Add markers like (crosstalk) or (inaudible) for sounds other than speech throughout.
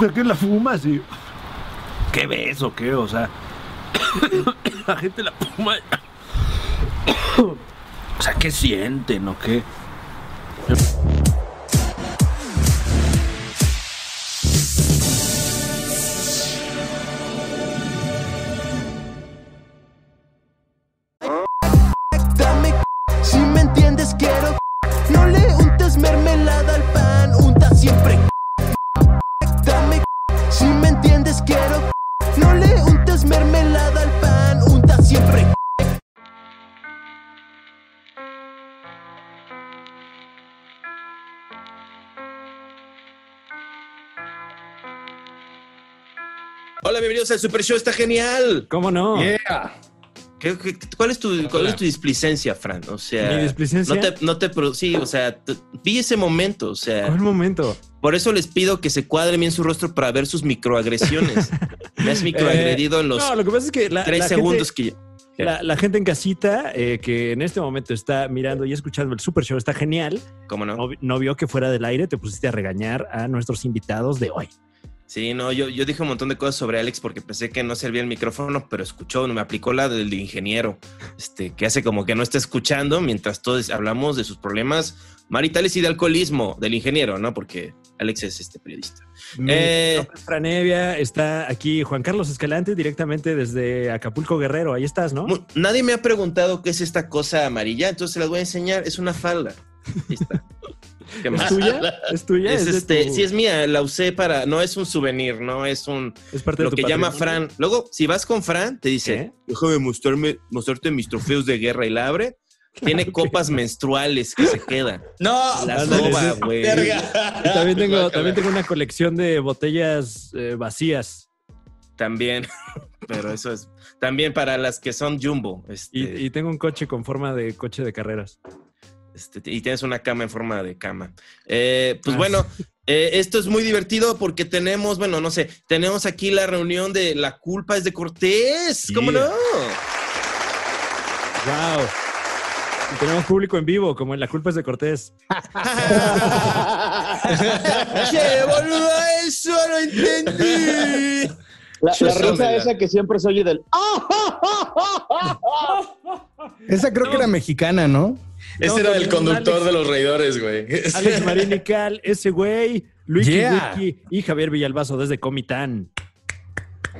¿Esa qué la fumas? Y, ¿Qué ves o qué? O sea, (coughs) la gente la fuma. (coughs) O sea, ¿qué sienten o qué? Bienvenidos al Super Show, está genial. ¿Cómo no? Yeah. ¿Qué- qué- cuál, es tu, ¿Cuál es tu displicencia, Fran? O sea, ¿Mi displicencia? No te, no te sí, o sea, vi ese momento, o sea, ¿Cuál momento? por eso les pido que se cuadre bien su rostro para ver sus microagresiones. (laughs) Me has microagredido en los Eh, No, lo que pasa es que la, tres la segundos gente, que la, la gente en casita eh, que en este momento está mirando y escuchando el Super Show está genial. ¿Cómo no? No, no vio que fuera del aire te pusiste a regañar a nuestros invitados de hoy. Sí, no, yo, yo dije un montón de cosas sobre Alex porque pensé que no servía el micrófono, pero escuchó, me aplicó la del ingeniero, este, que hace como que no está escuchando mientras todos hablamos de sus problemas maritales y de alcoholismo del ingeniero, ¿no? Porque Alex es este periodista. Eh. Franevia, está aquí Juan Carlos Escalante directamente desde Acapulco Guerrero. Ahí estás, ¿no? Nadie me ha preguntado qué es esta cosa amarilla, entonces se las voy a enseñar. Es una falda. Ahí está. (laughs) ¿Qué ¿Es tuya? (laughs) ¿Es tuya? Es ¿Es de este, tu- sí es mía, la usé para, no es un souvenir, no es un, es parte lo de tu que llama? Fran. Luego, si vas con Fran, te dice, ¿Qué? déjame mostrarme, mostrarte mis trofeos de guerra y la abre. (laughs) Tiene copas menstruales que se quedan. (laughs) No, La ándale, soba, sí. güey. también tengo, también tengo una colección de botellas eh, vacías. También, pero eso es también para las que son jumbo. Este, Y, y tengo un coche con forma de coche de carreras. Este, y tienes una cama en forma de cama. Eh, pues Ah. bueno, (laughs) eh, esto es muy divertido porque tenemos, bueno, no sé, tenemos aquí la reunión de La culpa es de Cortés. ¿Cómo Yeah. no? ¡Wow! Y tenemos público en vivo, como en La culpa es de Cortés. (laughs) (laughs) che, boludo, eso no entendí. La, risa la- esa que siempre se oye del Esa creo que era mexicana, ¿no? Ese era el Alex. conductor de los reidores, güey. (laughs) Alex Marín y Cal, ese güey, Luigi Yeah. Wiki y Javier Villalbazo desde Comitán.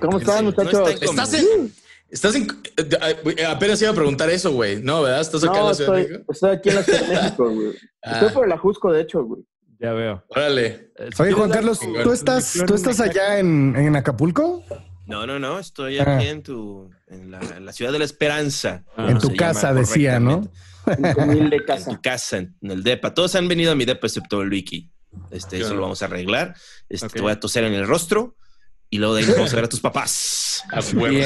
¿Cómo están, No muchachos? Estás en. Estás en. eh, Apenas iba a preguntar eso, güey. No, ¿verdad? ¿Estás acá en la Ciudad de estoy, México? estoy aquí en la Ciudad de México, güey. (laughs) Ah. Estoy por el Ajusco, de hecho, güey. Ya veo. Órale. Eh, Oye, Juan Carlos, ¿tú estás, ¿tú estás allá en, en Acapulco? No, no, no, estoy Ah. aquí en tu, en la, en la ciudad de la esperanza. Ah. En tu casa, decía, ¿no? (laughs) En tu humilde En casa. tu casa, en el depa. Todos han venido a mi depa excepto el Wiki. Este, eso lo vamos a arreglar. Este. Te voy a toser en el rostro y luego de ahí nos vamos a ver a tus papás. (laughs) A huevo.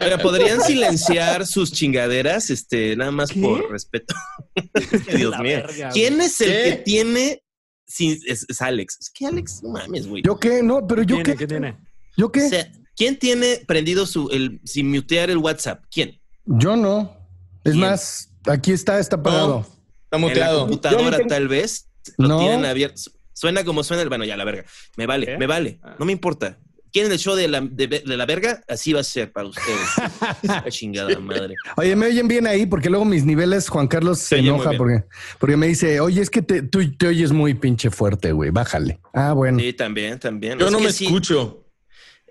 Oiga, ¿podrían silenciar sus chingaderas? Este, nada más ¿Qué? por respeto. (laughs) Dios mío. verga, ¿Quién es el ¿Qué? que tiene? Sí, es, es Alex. Es que Alex, no mames, güey. ¿Yo qué? No, pero yo ¿Tiene? qué. ¿Qué tiene? ¿Yo qué? O sea, ¿quién tiene prendido su, el, sin mutear el WhatsApp? ¿Quién? Yo no. Es ¿Quién? más, aquí está, está apagado. Está En la muteado. computadora, tengo- tal vez. Lo No. tienen abierto. Suena como suena el. Bueno, ya la verga. Me vale, ¿Qué? me vale. Ah. No me importa. ¿Quieren el show de la, de, de la verga? Así va a ser para ustedes. (laughs) La chingada madre. Oye, ¿me oyen bien ahí? Porque luego mis niveles, Juan Carlos se enoja porque, porque me dice, oye, es que te, tú te oyes muy pinche fuerte, güey, bájale. Ah, bueno. Sí, también, también. Yo Es no me sí, escucho.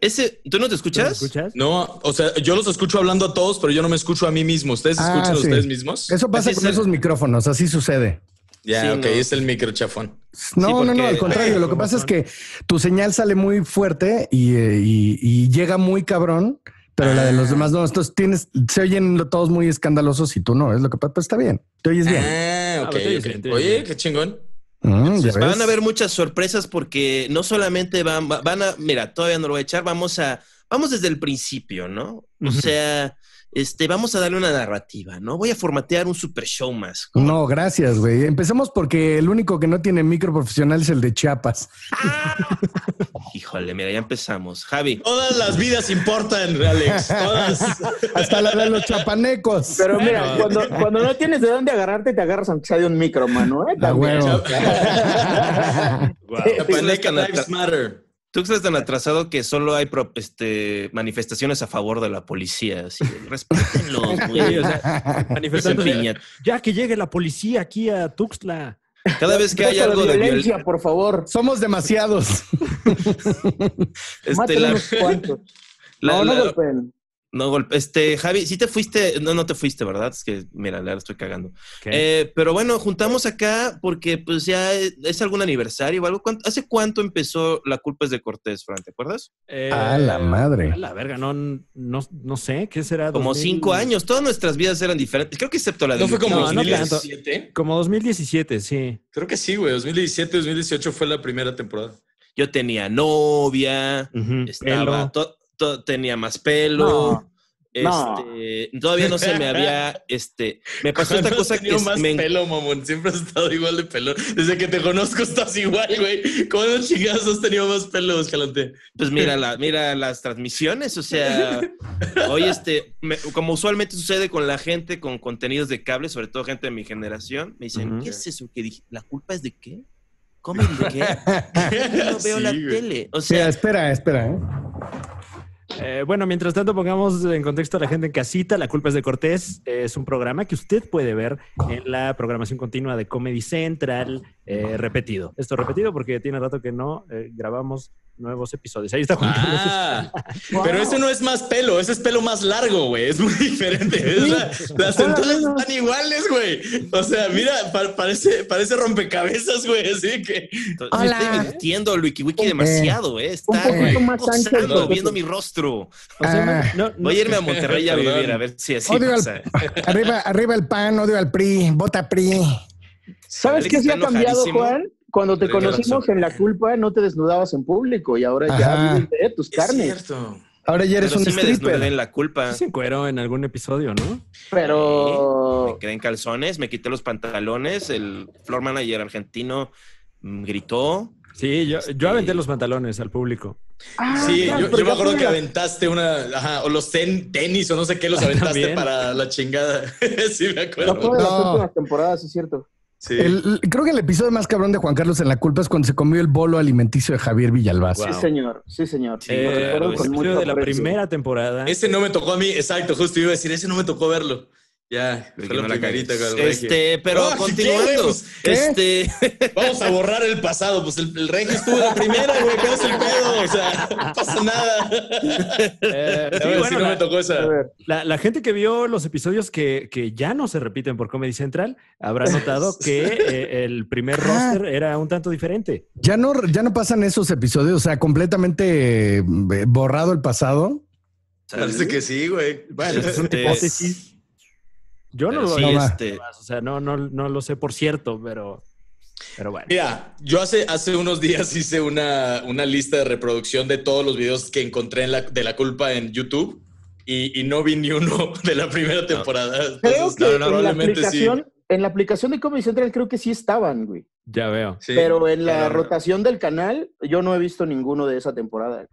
Ese, ¿Tú no te ¿Tú me escuchas? escuchas? No, o sea, yo los escucho hablando a todos, pero yo no me escucho a mí mismo. ¿Ustedes Ah, escuchan a ustedes mismos? Eso pasa Así con es. esos micrófonos, así sucede. Ya, Sí, ok, no. es el micro chafón. No, no, porque- no, al contrario. Lo que pasa es que tu señal sale muy fuerte y, eh, y- y llega muy cabrón, pero la de los demás no. Entonces tienes, se oyen todos muy escandalosos y tú no. Es lo que pasa. Pues está bien. Te oyes bien. Ah, ok, Ah, te ok. oyes bien, Oye, bien. qué chingón. Mm, Entonces, van a haber muchas sorpresas porque no solamente van, va- van a, mira, todavía no lo voy a echar, vamos a, vamos desde el principio, ¿no? O sea, este, vamos a darle una narrativa, ¿no? Voy a formatear un super show más. No, gracias, güey. Empecemos porque el único que no tiene micro profesional es el de Chiapas. (laughs) Híjole, mira, ya empezamos. Javi, Todas las vidas importan, Alex. Todas. (laughs) Hasta la de los chapanecos. Pero mira, cuando, cuando no tienes de dónde agarrarte, te agarras aunque sea de un micro, mano, ¿eh? A También. huevo. (laughs) Guau. Chapaneca Lives Matter. Tuxtla es tan atrasado que solo hay pro- este, manifestaciones a favor de la policía. Así, de, respétenlos, (laughs) güey. o sea, manifestando de- Piña. ya que llegue la policía aquí a Tuxtla. Cada vez que hay algo de violencia, violencia, por favor. Somos demasiados. (laughs) este, la- unos cuantos. la- no, no la-. No golpe. Este, Javi, sí te fuiste, no, no te fuiste, ¿verdad? Es que, mira, la estoy cagando. Eh, pero bueno, juntamos acá porque pues ya es, es algún aniversario o algo. ¿Cuánto- ¿Hace cuánto empezó La culpa es de Cortés, Fran? ¿Te acuerdas? Eh, A la madre. A la verga, no, no, no sé, ¿qué será? Como 2000? cinco años. Todas nuestras vidas eran diferentes. Creo que excepto la de ¿No fue como No, no 2017? Como 2017, sí. Creo que sí, güey. 2017, 2018 fue la primera temporada. Yo tenía novia, Ujú, estaba, pelo. Tenía más pelo. No, este, todavía no se me había, (laughs) este, me pasó esta ¿Cuándo cosa que más me, pelo, mamón. Siempre has estado igual de pelo. Desde que te conozco estás igual, güey. ¿Cuándo chingados has tenido más pelo, Escalante? pues mira, la, mira las transmisiones, o sea, (laughs) hoy este, me- como usualmente sucede con la gente con contenidos de cable, sobre todo gente de mi generación, me dicen. ¿qué es eso que dije? ¿La culpa es de qué? ¿Comedy de qué? (laughs) No veo Sí, la güey. tele. O sea, espera, espera. ¿eh? Eh, bueno, mientras tanto pongamos en contexto a la gente en casita, La culpa es de Cortés es un programa que usted puede ver en la programación continua de Comedy Central, eh, repetido. Esto repetido porque tiene rato que no eh, grabamos nuevos episodios. Ahí está Juan Carlos. Ah, (laughs) pero ese no es más pelo, ese es pelo más largo, güey. Es muy diferente. Es la- las entradas están iguales, güey. O sea, mira, pa- parece, parece rompecabezas, güey. Así que. me Hola. estoy divirtiendo Wiki demasiado, ¿eh? Está Un poquito más gozando, ancho el viendo mi rostro. O sea, Ah. no- no- Voy a irme a Monterrey a (laughs) vivir, a ver si así Odio al- pasa. (laughs) Arriba, arriba el pan, odio al PRI, vota PRI. ¿Sabes qué se ha cambiado. Juan? Cuando te conocimos en la culpa, no te desnudabas en público y ahora Ajá. ya vives de tus Es carnes. cierto. Ahora ya eres Pero un sí me desnudé en stripper. la culpa. sí se encueró en algún episodio, ¿no? Pero Me quedé en calzones, me quité los pantalones. El floor manager argentino mm, gritó. Sí, yo, yo aventé los pantalones al público. Ah, Sí, claro, yo, me acuerdo que aventaste una, ajá, o los ten- tenis o no sé qué los aventaste También. para la chingada. (laughs) sí, me acuerdo. fue de las No. últimas temporadas, es cierto. Sí. El- creo que el episodio más cabrón de Juan Carlos en la culpa es cuando se comió el bolo alimenticio de Javier Villalbazo. Wow. Sí, señor. Sí, señor. Sí, Lo Eh, recuerdo ese con episodio mucho de la aprecio. primera temporada. Ese no me tocó a mí, exacto, justo iba a decir, ese no me tocó verlo. Ya, de fue que la no la primerita cagues. con el Regio. Este, pero ¿qué, continuando. Este, (laughs) Vamos a borrar el pasado, pues el, el Regio estuvo la primera, güey, ¿qué es el pedo? O sea, no pasa nada. Eh, Sí, bueno, sí, no la- me tocó esa. La, la gente que vio los episodios que, que ya no se repiten por Comedy Central habrá notado (laughs) que eh, el primer Ah. roster era un tanto diferente. Ya no, ya no pasan esos episodios, o sea, completamente eh, borrado el pasado. Parece que sí, güey. Bueno, es una hipótesis. Yo no lo sí, No este, o sea, no, no, no lo sé por cierto, pero, pero bueno. Mira, yo hace, hace unos días hice una, una lista de reproducción de todos los videos que encontré en la, de la culpa en YouTube y, y no vi ni uno (laughs) de la primera temporada. creo Entonces, que no, en, la probablemente sí. aplicación, en la aplicación de Comedy Central creo que sí estaban, güey. Ya veo. Sí, pero en la rotación del canal, yo no he visto ninguno de esa temporada.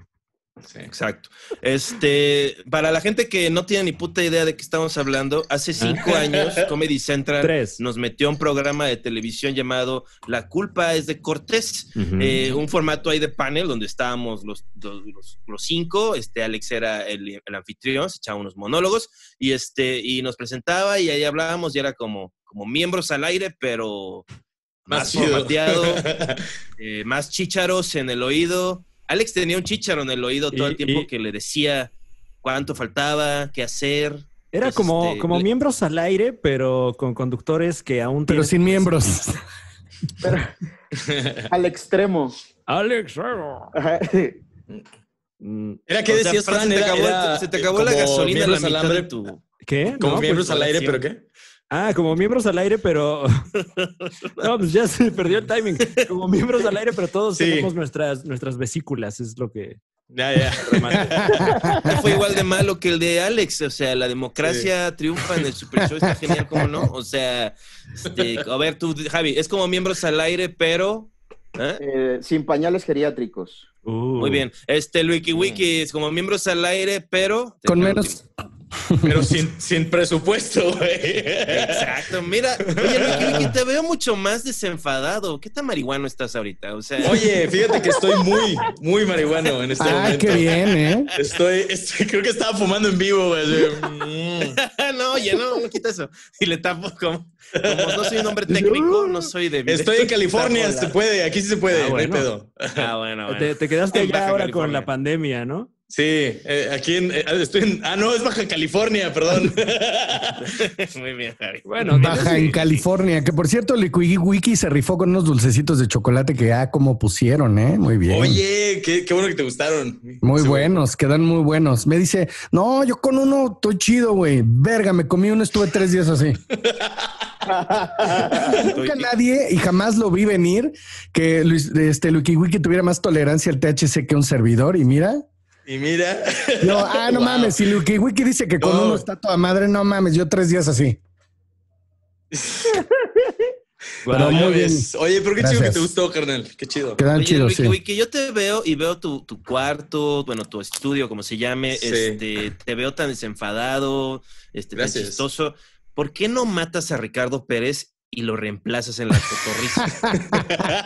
Sí. Exacto. Este, para la gente que no tiene ni puta idea de qué estamos hablando, hace cinco años Comedy Central Tres. nos metió a un programa de televisión llamado La culpa es de Cortés. Eh, un formato ahí de panel donde estábamos los, los, los- los cinco, este Alex era el, el anfitrión, se echaba unos monólogos y este y nos presentaba y ahí hablábamos y era como, como miembros al aire, pero más, Más formateado, eh, más chícharos en el oído. Alex tenía un chícharo en el oído todo Y- el tiempo y- que le decía cuánto faltaba, qué hacer. Era como, este, como le- miembros al aire, pero con conductores que aún Pero sin miembros. (laughs) (laughs) Al extremo. Alex. (laughs) Ajá. Mm, Era que decías, Fran, se te acabó, era, se te acabó la gasolina la al mitad de tu... ¿Qué? Como No, miembros pues, al aire, ¿pero qué? Ah, como miembros al aire, pero. (laughs) no, pues ya se perdió el timing. Como miembros al aire, pero todos Sí. tenemos nuestras, nuestras vesículas, es lo que. Ya, ya. No fue igual de malo que el de Alex. O sea, la democracia triunfa en el Super Show, está genial, ¿cómo no? O sea, este, a ver, tú, Javi, es como miembros al aire, pero. ¿eh? Eh, sin pañales geriátricos. Uh. Muy bien. Este, el Wiki Wiki es como miembros al aire, pero. Con menos, Pero sin, sin presupuesto, güey. Exacto. Mira, oye, Luiki, te veo mucho más desenfadado. ¿Qué tan marihuano estás ahorita? O sea, Oye, fíjate que estoy muy, muy marihuano en este Ay, momento. qué bien, ¿eh? Estoy, estoy- creo que estaba fumando en vivo, güey. (laughs) no, oye, no, no quita eso. Y le tapo como, como no soy un hombre técnico, no soy de Estoy en California, se puede, aquí sí se puede, Ah, no hay bueno. pedo. Ah, bueno, bueno. Te, te quedaste En allá ahora con la pandemia, ¿no? Sí, eh, aquí en, eh, estoy en, ah, no, es Baja California, perdón. (laughs) Muy bien, Javi. Bueno, Baja en California, que por cierto, el Wiki se rifó con unos dulcecitos de chocolate que ya como pusieron, ¿eh? Muy bien. Oye, qué, qué bueno que te gustaron. Muy Sí, buenos, quedan muy buenos. Me dice, no, yo con uno estoy chido, güey. Verga, me comí uno, estuve tres días así. (laughs) Nunca nadie, y jamás lo vi venir, que Luis, este Luiki Wiki tuviera más tolerancia al THC que un servidor. Y mira, Y mira. yo, ah, no (laughs) Wow. mames, si Luiki Wiki dice que con No. uno está toda madre, no mames, yo tres días así. (laughs) Bueno, Pero muy bien. Oye, pero qué chido que Gracias. te gustó, carnal. Qué chido. Quedan Oye, chidos, Wiki, sí. Wiki, yo te veo y veo tu, tu cuarto, bueno, tu estudio, como se llame, Sí. este, te veo tan desenfadado, este, tan Gracias. chistoso. ¿Por qué no matas a Ricardo Pérez y lo reemplazas en la cotorriza?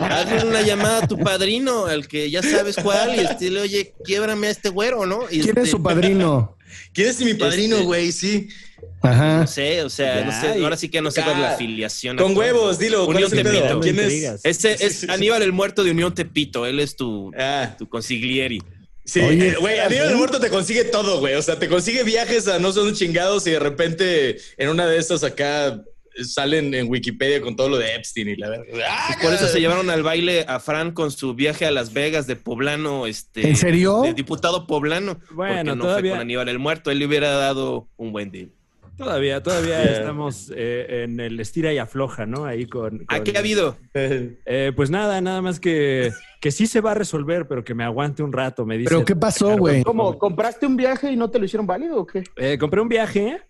Hazle una llamada a tu padrino, al que ya sabes cuál, y dile, oye, quiebrame a este güero, ¿no? Y ¿Quién es este, su padrino? (laughs) ¿Quién es mi padrino, Este- güey? Sí. Ajá. No sé, o sea, Ya, no sé, ahora sí que no sé Ya. cuál es la afiliación. Con huevos, dilo. ¿Cuál Unión es? Tepito. ¿Quién es? Este es. Aníbal el muerto de Unión Tepito, él es tu, Ah, tu consiglieri. sí. Eh, Güey, Aníbal el Muerto te consigue todo, güey. O sea, te consigue viajes a no son chingados y de repente en una de estas acá salen en Wikipedia con todo lo de Epstein y la verdad. ¡Ah, Por eso se llevaron al baile a Fran con su viaje a Las Vegas de poblano, este. ¿En serio? De diputado poblano. Bueno, porque no todavía- fue con Aníbal el muerto. Él le hubiera dado un buen deal. Todavía, todavía Yeah. estamos eh, en el estira y afloja, ¿no? Ahí con. ¿A con- qué ha habido? (laughs) Eh, pues nada, nada más que, que sí se va a resolver, pero que me aguante un rato, me dice. ¿Pero qué pasó, güey? ¿Cómo? ¿Compraste un viaje y no te lo hicieron válido o qué? Eh, compré un viaje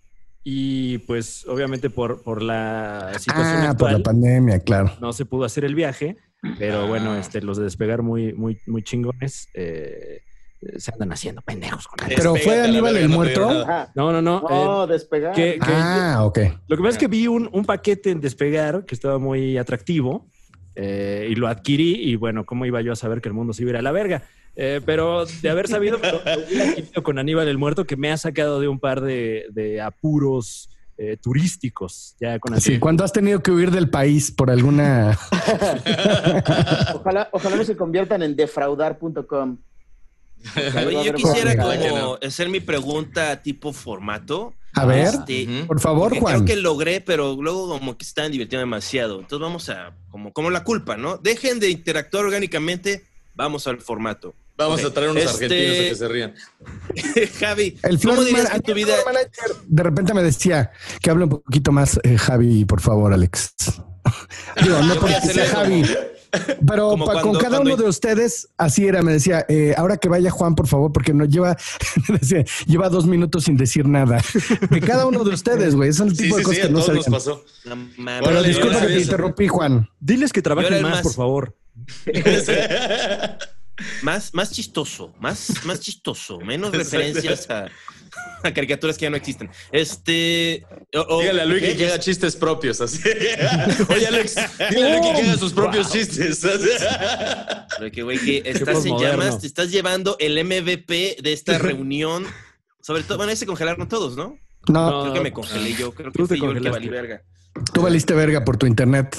y pues obviamente por, por la situación Ah, por la pandemia, claro. no se pudo hacer el viaje, pero bueno, este, los de despegar muy, muy, muy chingones eh, eh, se andan haciendo pendejos con. Pero fue Aníbal el no muerto. Ajá. No, no, no. eh, No, despegar. que- que- Ah, ok. Lo que pasa es que vi un, un paquete en despegar que estaba muy atractivo eh, y lo adquirí y bueno, ¿cómo iba yo a saber que el mundo se iba a ir a la verga? Eh, pero de haber sabido con Aníbal el Muerto que me ha sacado de un par de, de apuros eh, turísticos. Ya con Sí, cuando has tenido que huir del país por alguna. (laughs) Ojalá, ojalá no se conviertan en defraudar.com. Yo quisiera como hacer mi pregunta tipo formato. A ver, Este, por favor, Juan. Creo que logré, pero luego como que se están divirtiendo demasiado. Entonces vamos a, como, como la culpa, ¿no? Dejen de interactuar orgánicamente, vamos al formato. Vamos a traer unos este- argentinos a que se rían. (laughs) Javi, El ¿cómo floor dirías que tu vida... de repente me decía que hable un poquito más, eh, Javi, por favor, Alex. (laughs) Digo, no porque sea Javi, pero con cada cuando- uno de ustedes así era. Me decía, eh, ahora que vaya Juan, por favor, porque no lleva, (laughs) decía, lleva dos minutos sin decir nada. De cada uno de ustedes, güey. Son el tipo sí, de cosas sí, a que no todos nos sabían. pasó. No mames. Pero disculpa que te interrumpí, Juan. Diles que trabajen más, más- por favor. Más, más chistoso, más, más chistoso, menos (laughs) referencias a, a caricaturas que ya no existen. Este. o- o- Dígale a ¿qué? que haga chistes propios. Así. (laughs) Oye, Alex, dile a Luigi que haga sus propios chistes. Pero que, güey, que estás en llamas, te estás llevando el MVP de esta (laughs) reunión. Sobre todo, bueno, ahí se congelaron todos, ¿no? No, No. Creo que me congelé yo, creo que fui yo el que valí verga. tú valiste verga por tu internet.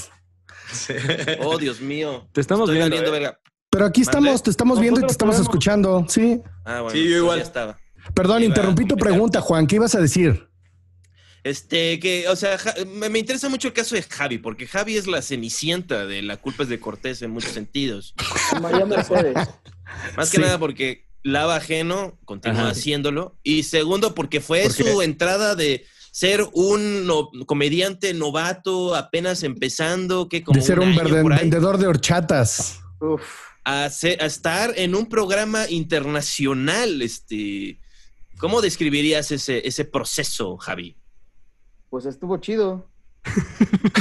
Oh, Dios mío. Te estamos Estoy viendo. valiendo ¿eh? verga. Pero aquí estamos, te estamos viendo y te estamos podemos. escuchando. Sí. Ah, bueno. Sí, yo igual. Ya estaba. Perdón, Iba interrumpí tu pregunta, Juan. ¿Qué ibas a decir? Este, que, o sea, Ja- me, me interesa mucho el caso de Javi, porque Javi es la cenicienta de la culpa es de Cortés en muchos sentidos. (laughs) María Mercedes. Más que Sí. nada porque lava ajeno, continúa Ajá. haciéndolo. Y segundo, porque fue su entrada de ser un no- comediante novato, apenas empezando, que como de ser un, verde- vendedor de horchatas. Uf. A, estar en un programa internacional. Este, ¿Cómo describirías ese, ese proceso, Javi? Pues estuvo chido.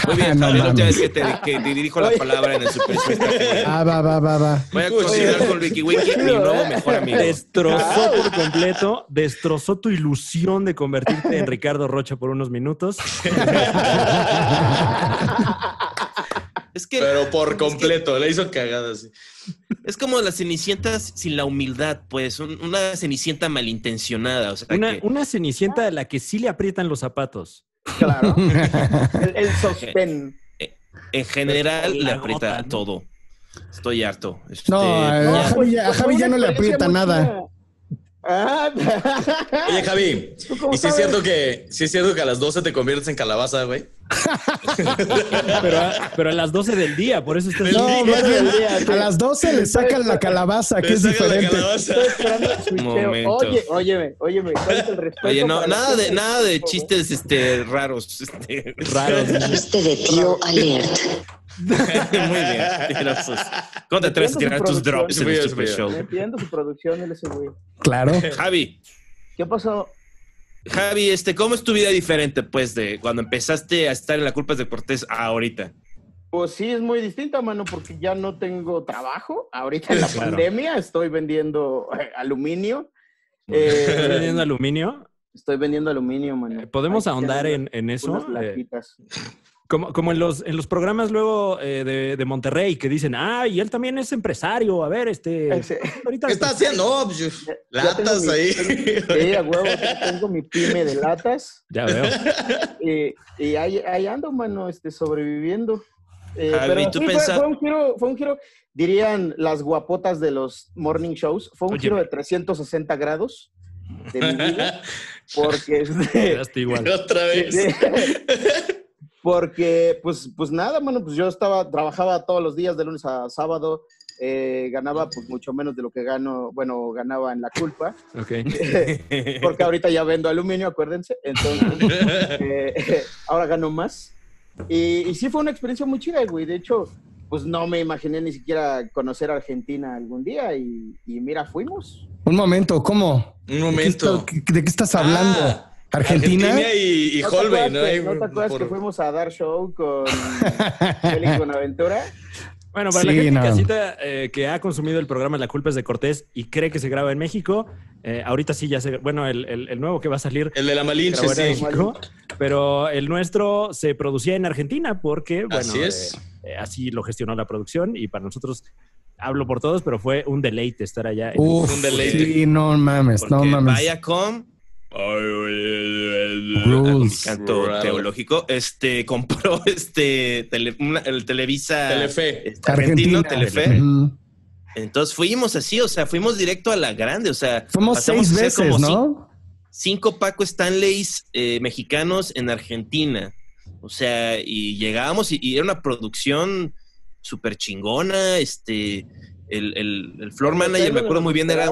Muy bien, (laughs) No Javi, la última mames. vez que te, que te dirijo la palabra en el Super. (laughs) Ah, va, va, va, va. Voy a considerar con Wiki mi nuevo mejor amigo. Destrozó por completo, destrozó tu ilusión de convertirte en Ricardo Rocha por unos minutos. (laughs) Es que Pero por completo, le hizo cagadas. es como las cenicientas sin la humildad, pues, un- una cenicienta malintencionada. O sea, Una, que- una cenicienta a la que sí le aprietan los zapatos. Claro. (laughs) El, el sostén. en general La le aprieta gota, ¿no? todo. Estoy harto. Este, No, ya. a Javi, ya, a Pues, Javi ya no le aprieta nada. Ah, Oye, Javi, ¿Tú cómo ¿y si es cierto que, si es cierto que a las 12 te conviertes en calabaza, güey? Pero a, pero a las 12 del día, por eso estás... No, bien, sí, sí. a las 12 le sacan la calabaza, que es diferente. Estoy esperando el. Momento. Oye, óyeme, óyeme, ¿cuál es el respeto? Oye, no, nada de, nada de chistes este, raros. este. raros. Chiste de tío alert. (laughs) Muy bien. tirosos. ¿Cómo te atreves a tirar tus drops en el Muy Super Show? Me pidiendo su producción, él ese güey. Claro. (laughs) Javi, ¿Qué pasó? Javi, este, ¿cómo es tu vida diferente, pues, de cuando empezaste a estar en la culpa de Cortés a ahorita? Pues sí, es muy distinta, mano, porque ya no tengo trabajo. Ahorita en la Claro. pandemia estoy vendiendo eh, aluminio. (laughs) ¿Estás Eh, vendiendo aluminio? estoy vendiendo aluminio, mano. Eh, ¿Podemos Ahí ahondar en, en eso? Eh. Como como en, los, en los programas luego eh, de, de Monterrey que dicen, ah, y él también es empresario. A ver, este... Ese- ahorita ¿Qué está haciendo? Pues, yo- Ya tengo latas mi- ahí. (laughs) Sí, a huevo, ya tengo mi pyme de latas. Ya veo. Y, y ahí, ahí ando, mano, este, sobreviviendo. Eh, Javi, pero tú sí, fue, fue un giro, fue un giro, dirían las guapotas de los morning shows, fue un Oye. giro de 360 grados de mi vida, (laughs) porque, este, igual. (laughs) Otra vez. Porque, pues, pues nada, mano, pues yo estaba, trabajaba todos los días de lunes a sábado, eh, ganaba pues mucho menos de lo que gano, bueno, ganaba en la culpa, Ok. (laughs) porque ahorita ya vendo aluminio, acuérdense. Entonces, (laughs) eh, ahora gano más. Y, y sí fue una experiencia muy chida, güey. De hecho, pues no me imaginé ni siquiera conocer Argentina algún día. Y, y mira, fuimos. Un momento, ¿cómo? Un ¿De qué, momento. está- ¿De qué estás hablando? Ah, ¿Argentina? y, y ¿No te Holbein, ¿no? Ahí ¿No te acuerdas por- que fuimos a dar show con (laughs) Félix Buenaventura? Bueno, para Sí, la gente no. casita eh, que ha consumido el programa La culpa es de Cortés y cree que se graba en México, eh, ahorita sí ya se... Bueno, el, el- el nuevo que va a salir El de la Malinche, sí. México, pero el nuestro se producía en Argentina porque, bueno, Así es. eh, así lo gestionó la producción y para nosotros, hablo por todos, pero fue un deleite estar allá. en- Uf, Un deleite. sí, no mames, no Porque mames. Viacom, Rules. canto teológico, este, compró (laughs) este, tele- una- el Televisa Telefe. este, argentino, Argentina. Telefe. Entonces fuimos así, o sea, fuimos directo a la grande, o sea, Fuimos seis veces, como ¿no? cinco Paco Stanleys eh, mexicanos en Argentina. O sea, y llegábamos y, y era una producción súper chingona. Este, el, el, el floor manager, me acuerdo muy bien, era.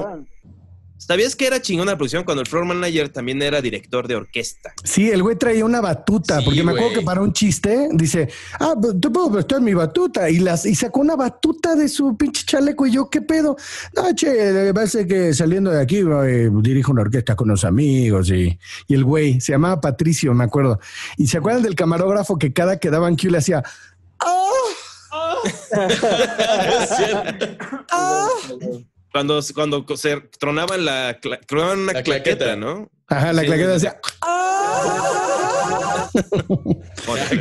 ¿Sabías que era chingona la producción cuando el floor manager también era director de orquesta? Sí, el güey traía una batuta, Sí, porque me acuerdo que para un chiste dice, ah, pues, te puedo prestar mi batuta. Y las, y sacó una batuta de su pinche chaleco. Y yo, ¿qué pedo? No, che, lo que saliendo de aquí eh, dirijo una orquesta con unos amigos. Y, y el güey se llamaba Patricio, me acuerdo. Y se acuerdan del camarógrafo que cada que daban Q le hacía, ¡ah! (laughs) (laughs) ¡ah! Cuando, cuando se tronaban la, cla- tronaban una La claqueta, claqueta. ¿no? Ajá, la Sí, claqueta decía, ¡ah!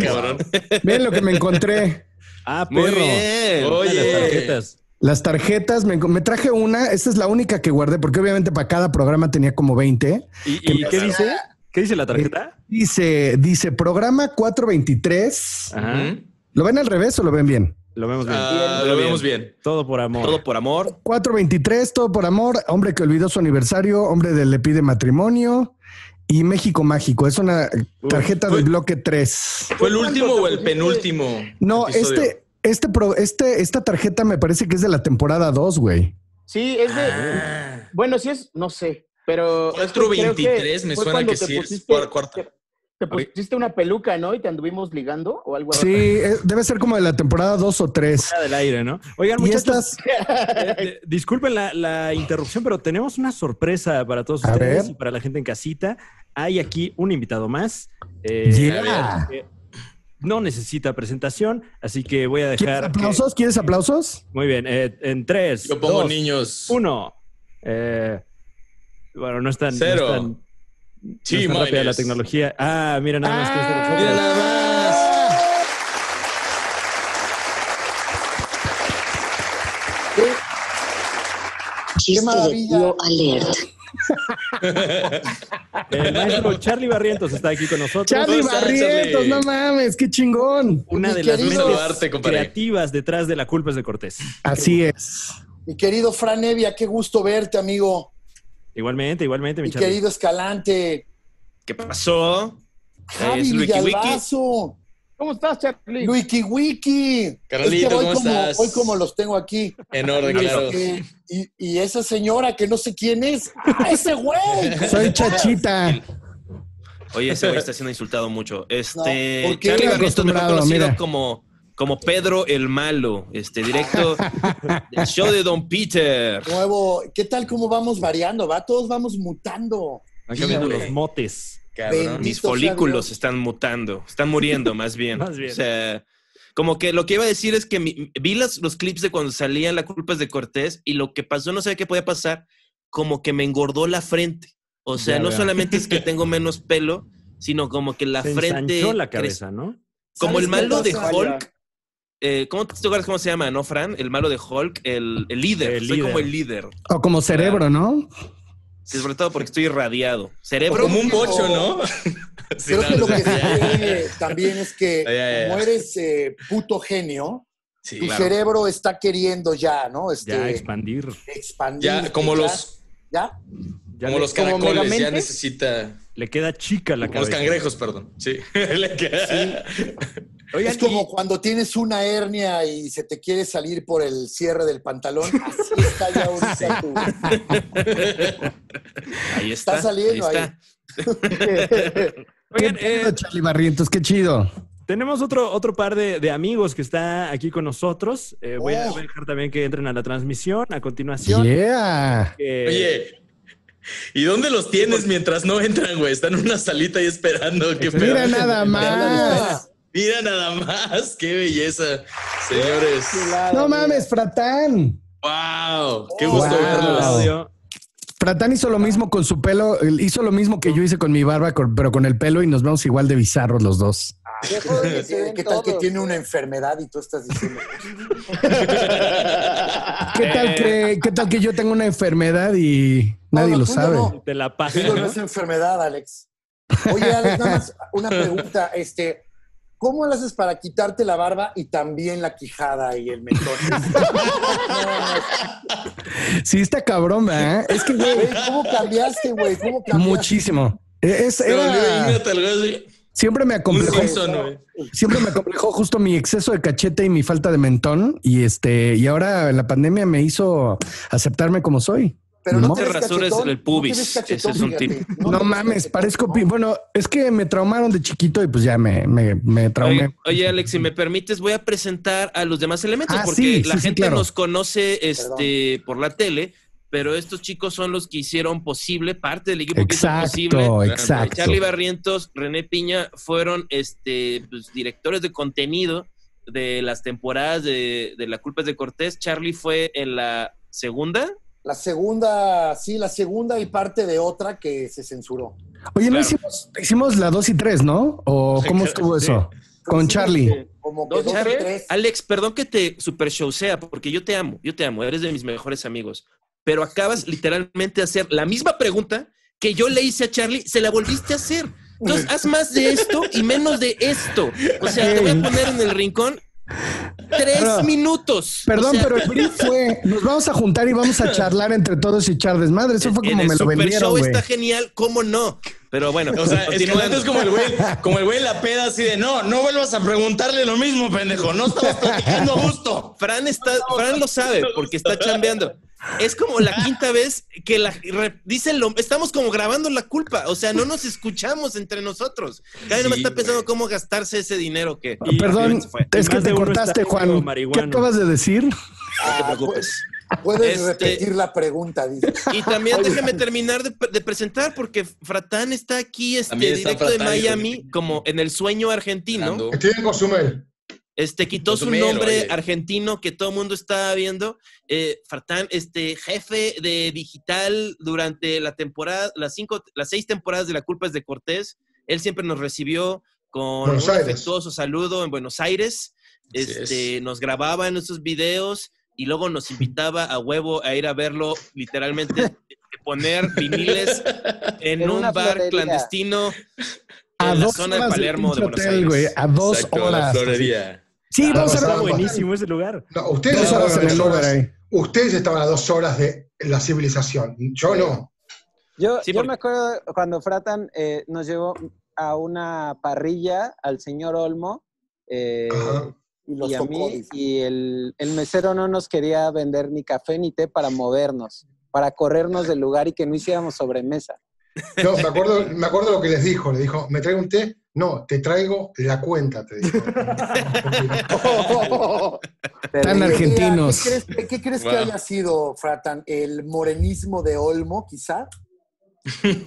Cabrón. Miren lo que me encontré. Ah, Muy perro. bien. Oye. Las tarjetas. Las tarjetas, me, me traje una, esta es la única que guardé, porque obviamente para cada programa tenía como 20. ¿Y, ¿Qué y dice? ¿Qué dice la tarjeta? Dice, dice programa 423. Ajá. ¿Lo ven al revés o lo ven bien? Lo vemos bien. Ah, lo vemos bien. Todo por amor. Todo por amor. 423, todo por amor, hombre que olvidó su aniversario, hombre de le pide matrimonio y México Mágico. Es una tarjeta Fue- del bloque 3. ¿Fue el ¿Cuánto último o el penúltimo? No, episodio? este, este, pro- este, esta tarjeta me parece que es de la temporada 2, güey. Sí, es de. Ah. Bueno, sí es, no sé, pero. es que creo 423 me suena que sí pusiste- cuar- cuarta. Te, te pusiste una peluca, ¿no? Y te anduvimos ligando o algo así. Sí, eh, debe ser como de la temporada 2 o 3. Fuera del aire, ¿no? Oigan, muchachos, estas, (laughs) eh, eh, disculpen la, la interrupción, pero tenemos una sorpresa para todos A ustedes ver. y para la gente en casita. Hay aquí un invitado más. Eh, Yeah. eh, no necesita presentación, así que voy a ¿Quieres dejar. que- aplausos? ¿Quieres aplausos? Muy bien, eh, en tres. Yo pongo dos, niños. Uno. Eh, bueno, no están. Cero. No están, no Sí, tan rápida la tecnología. Ah, mira nada más que es de nosotros. Mira nada más. De maravilla. Alert. (laughs) El maestro Charlie Barrientos está aquí con nosotros. Charlie ¿Cómo estás, Barrientos, Charlie? no mames, qué chingón. Una Mi de las mentes creativas detrás de la culpa es de Cortés. Así es. Mi querido Fran Evia, qué gusto verte, amigo. Igualmente, igualmente, mi querido Escalante. ¿Qué pasó? Javi es Wiki Wiki. Villalbazo. ¿Cómo estás, Charlie? Wiki Wiki. Carnalito, es que hoy ¿cómo como, estás? hoy como los tengo aquí. En orden, Y, claro. este, y, y esa señora que no sé quién es. ¡Ah, ¡Ese güey! (laughs) Soy Chachita. Oye, ese güey está siendo insultado mucho. Este, No, ¿por qué? Charlie Barrientos, mejor conocido mira. como, como Pedro el Malo, este, directo del show de Don Peter. Nuevo. ¿Qué tal cómo vamos variando? Va, todos vamos mutando. Van cambiando los motes. Cabrón. Mis folículos Dios. están mutando, están muriendo más bien. (laughs) Más bien. O sea, como que lo que iba a decir es que mi- vi las- los clips de cuando salían La culpa es de Cortés y lo que pasó, no sé qué podía pasar, como que me engordó la frente. O sea, Ya no solamente es que (laughs) tengo menos pelo, sino como que la Se frente... la cabeza, ¿no? Como el ¿Sabes qué malo de? Hulk. Eh, ¿Cómo te acuerdas cómo se llama, no, Fran? El malo de Hulk, el, el líder. El Soy líder. como el líder. O como cerebro, ¿no? Sí, sobre todo porque estoy irradiado. O Cerebro. como un bocho, ¿no? (laughs) Sí, Creo no, que lo que sucede también es que (laughs) como eres eh, puto genio, Sí, tu claro. cerebro está queriendo ya, ¿no? Este, Ya expandir. expandir. Ya, como ya, los, ¿Ya? Ya como los como caracoles, ya necesita. Le queda chica la Como los cabeza. cangrejos, perdón. Sí. (laughs) Le queda- Oigan, es como y- cuando tienes una hernia y se te quiere salir por el cierre del pantalón. Así está ya ahorita. Ahí está. Está saliendo ahí (laughs) oigan, Qué eh, Charlie Barrientos, qué chido. tenemos otro, otro par de, de amigos que está aquí con nosotros. Eh, voy, a, Oh. voy a dejar también que entren a la transmisión a continuación. Yeah. Eh, Oye, (laughs) ¿y dónde los tienes mientras no entran, güey? Están en una salita ahí esperando. ¿Qué pedo? Mira nada más. Mira nada más. Qué belleza, señores. No mames, Fratán. Wow, qué gusto Wow. verlos. Fratán hizo lo mismo con su pelo, hizo lo mismo que yo hice con mi barba, pero con el pelo y nos vemos igual de bizarros los dos. ¿Qué, (laughs) qué tal que tiene una enfermedad y tú estás diciendo? (laughs) ¿Qué tal que, qué tal que yo tengo una enfermedad y nadie no, lo sabe? no. Te la paso. Eso no es enfermedad, Alex. Oye, Alex, nada más una pregunta. Este, ¿Cómo lo haces para quitarte la barba y también la quijada y el mentón? (laughs) Sí, está cabrón, ¿verdad? Es que, güey, ¿Cómo cambiaste, güey? ¿Cómo cambiaste? muchísimo. Es, era-. Siempre me acomplejó, Simpson, siempre me acomplejó justo mi exceso de cachete y mi falta de mentón. Y este, y ahora la pandemia me hizo aceptarme como soy. Pero No no te cachetón, el pubis. no Ese es un tip. No mames, cachetón, parezco. Bueno, es que me traumaron de chiquito y pues ya me, me, me traumé. Oye, oye, Alex, si me permites, voy a presentar a los demás elementos Ah, porque sí, la sí, sí, gente claro. nos conoce este, por la tele, pero estos chicos son los que hicieron posible, parte del equipo que hizo posible. Exacto, exacto. Charlie Barrientos, René Piña fueron este, pues, directores de contenido de las temporadas de, de La Culpa es de Cortés. Charlie fue en la segunda. La segunda, sí, la segunda y parte de otra que se censuró. Oye, no hicimos, hicimos la 2 y 3, ¿no? ¿O cómo estuvo eso? Con Charlie. Como que Dos, dos, Charlie. tres. Alex, perdón que te super sea, porque yo te amo, yo te amo, eres de mis mejores amigos. Pero acabas literalmente de hacer la misma pregunta que yo le hice a Charlie, se la volviste a hacer. Entonces, haz más de esto y menos de esto. O sea, te voy a poner en el rincón tres Pero- minutos. Perdón, O sea, pero el brief fue, nos vamos a juntar y vamos a charlar entre todos y echar desmadre. Eso fue en como el me lo vendieron, Show güey. está genial, ¿cómo no? Pero bueno, O sea. Escalante es como el güey, como el güey la peda así de no, no vuelvas a preguntarle lo mismo, pendejo. No estamos platicando justo. Fran está, Fran lo sabe porque está chambeando. Es como la quinta vez que la re- dicen lo, estamos como grabando la culpa, o sea, no nos escuchamos entre nosotros. Cada uno Sí, está pensando cómo gastarse ese dinero que Y- Perdón, es que te cortaste, Juan. ¿Qué acabas de decir? No te preocupes. Puedes Este- repetir la pregunta, dice. Y también déjeme terminar de, de presentar porque Fratán está aquí este, está directo de Fratán, hijo de Miami, como en el sueño argentino. En Cozumel. Este quitó su nombre oye. argentino que todo el mundo estaba viendo. Eh, Fartán, este jefe de digital durante la temporada, las cinco, las seis temporadas de La Culpa es de Cortés. Él siempre nos recibió con Buenos un Aires. afectuoso saludo en Buenos Aires. Este, es. nos grababa en esos videos y luego nos invitaba a huevo a ir a verlo, literalmente, poner viniles (laughs) en, En un bar florería. clandestino A en la dos zona de horas del Palermo de Buenos hotel, Aires. güey. A dos Exacto, la horas. florería. Sí, Ah, vamos a ver. Buenísimo ese lugar. No, ustedes Dos estaban a horas. Ustedes estaban a dos horas de la civilización. Yo no. Yo, Sí, yo porque- me acuerdo cuando Fratan eh, nos llevó a una parrilla al señor Olmo eh. Y los y a mí, y el, el mesero no nos quería vender ni café ni té para movernos, para corrernos del lugar y que no hiciéramos sobremesa. No, me acuerdo, me acuerdo lo que les dijo. Le dijo, ¿me traigo un té? No, te traigo la cuenta, te dijo. (laughs) Tan argentinos. ¿Qué crees, qué crees que haya sido, Fratan? ¿El morenismo de Olmo, quizá?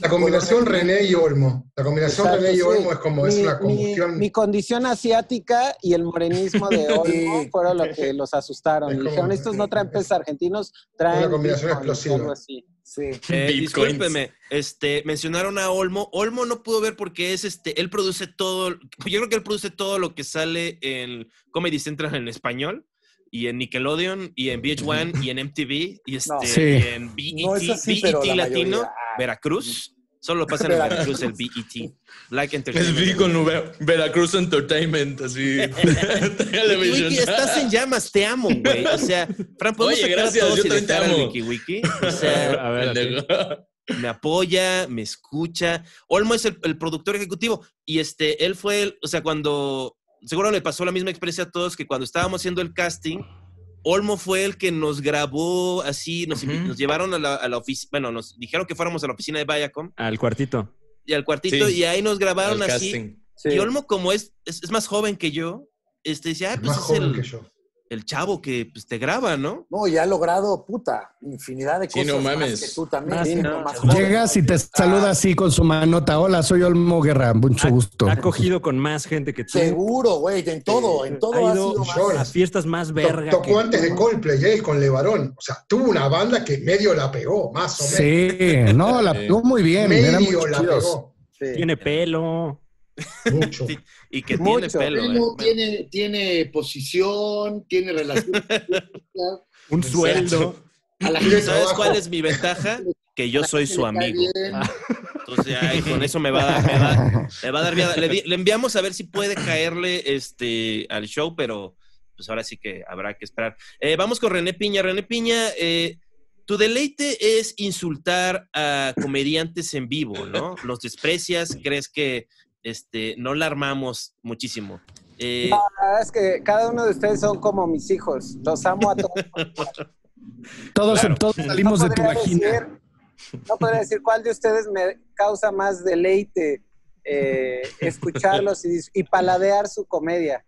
La combinación René y Olmo. La combinación Exacto, René y sí. Olmo es como, es Mi- una mi- combustión. Mi, condición asiática y el morenismo de (laughs) Olmo Sí. fueron lo que los asustaron. Es como- dijeron, estos no traen pesos argentinos, traen Una combinación bitcoins", explosiva. algo así. Sí. Eh, discúlpeme, este, mencionaron a Olmo. Olmo no pudo ver porque es este, él produce todo, yo creo que él produce todo lo que sale en Comedy Central en español y en Nickelodeon y en VH1 (laughs) y en MTV y, este, No. Sí. y en BET, No así, BET la Latino, mayoría. Veracruz. Solo (laughs) lo pasan en Veracruz el BET. Black Es vi Entertainment. con Ver- Veracruz Entertainment, así. (laughs) (laughs) Wiki, Wiki, estás en llamas, te amo, güey. O sea, Fran, podemos Oye, sacar a gracias, todos yo te amo. Wiki Wiki. O sea, A ver, a me apoya, me escucha. Olmo es el, el productor ejecutivo y este, él fue, el- o sea, cuando, seguro le pasó la misma experiencia a todos que cuando estábamos haciendo el casting, Olmo fue el que nos grabó así, nos, llevaron a la, a la oficina, bueno, nos dijeron que fuéramos a la oficina de Viacom Al cuartito. y al cuartito Sí, y ahí nos grabaron Al así. Sí. Y Olmo como es, es, es más joven que yo, este, decía, ah, Es pues más es joven el, que yo. El chavo que pues, te graba, ¿no? No, y ha logrado, puta, infinidad de Sí, cosas no más mames. que tú también. Ah, sí, no, más joven. Llegas y te saluda así con su manota. Hola, soy Olmo Guerra. Mucho gusto. Ha cogido con más gente que tú. Seguro, güey, en todo, en todo ha ha, ido sido más. A fiestas más verga. Tocó que- antes de Coldplay, él con Levarón. O sea, tuvo una banda que medio la pegó, más o menos. Sí, no, la pegó muy bien. Eran muy la pegó. Sí. Tiene pelo. Mucho. (laughs) Sí, Y que Mucho. tiene pelo. Tiene, eh. tiene, tiene posición, tiene relación. (laughs) Un sueldo. a la Tiene gente ¿Sabes cuál es mi ventaja? (laughs) Que yo soy su amigo. bien. Entonces, ay, con eso me va a dar, me va, me va a dar vida. Le, di- le enviamos a ver si puede caerle este, al show, pero pues ahora sí que habrá que esperar. Eh, vamos con René Piña. René Piña, eh, tu deleite es insultar a comediantes en vivo, ¿no? Los desprecias, crees que este, no la armamos muchísimo. Eh, La verdad es que cada uno de ustedes son como mis hijos. Los amo a todos. (laughs) Todos, Claro. todos salimos de tu vagina. decir- no podría decir cuál de ustedes me causa más deleite eh, escucharlos y, paladear su comedia.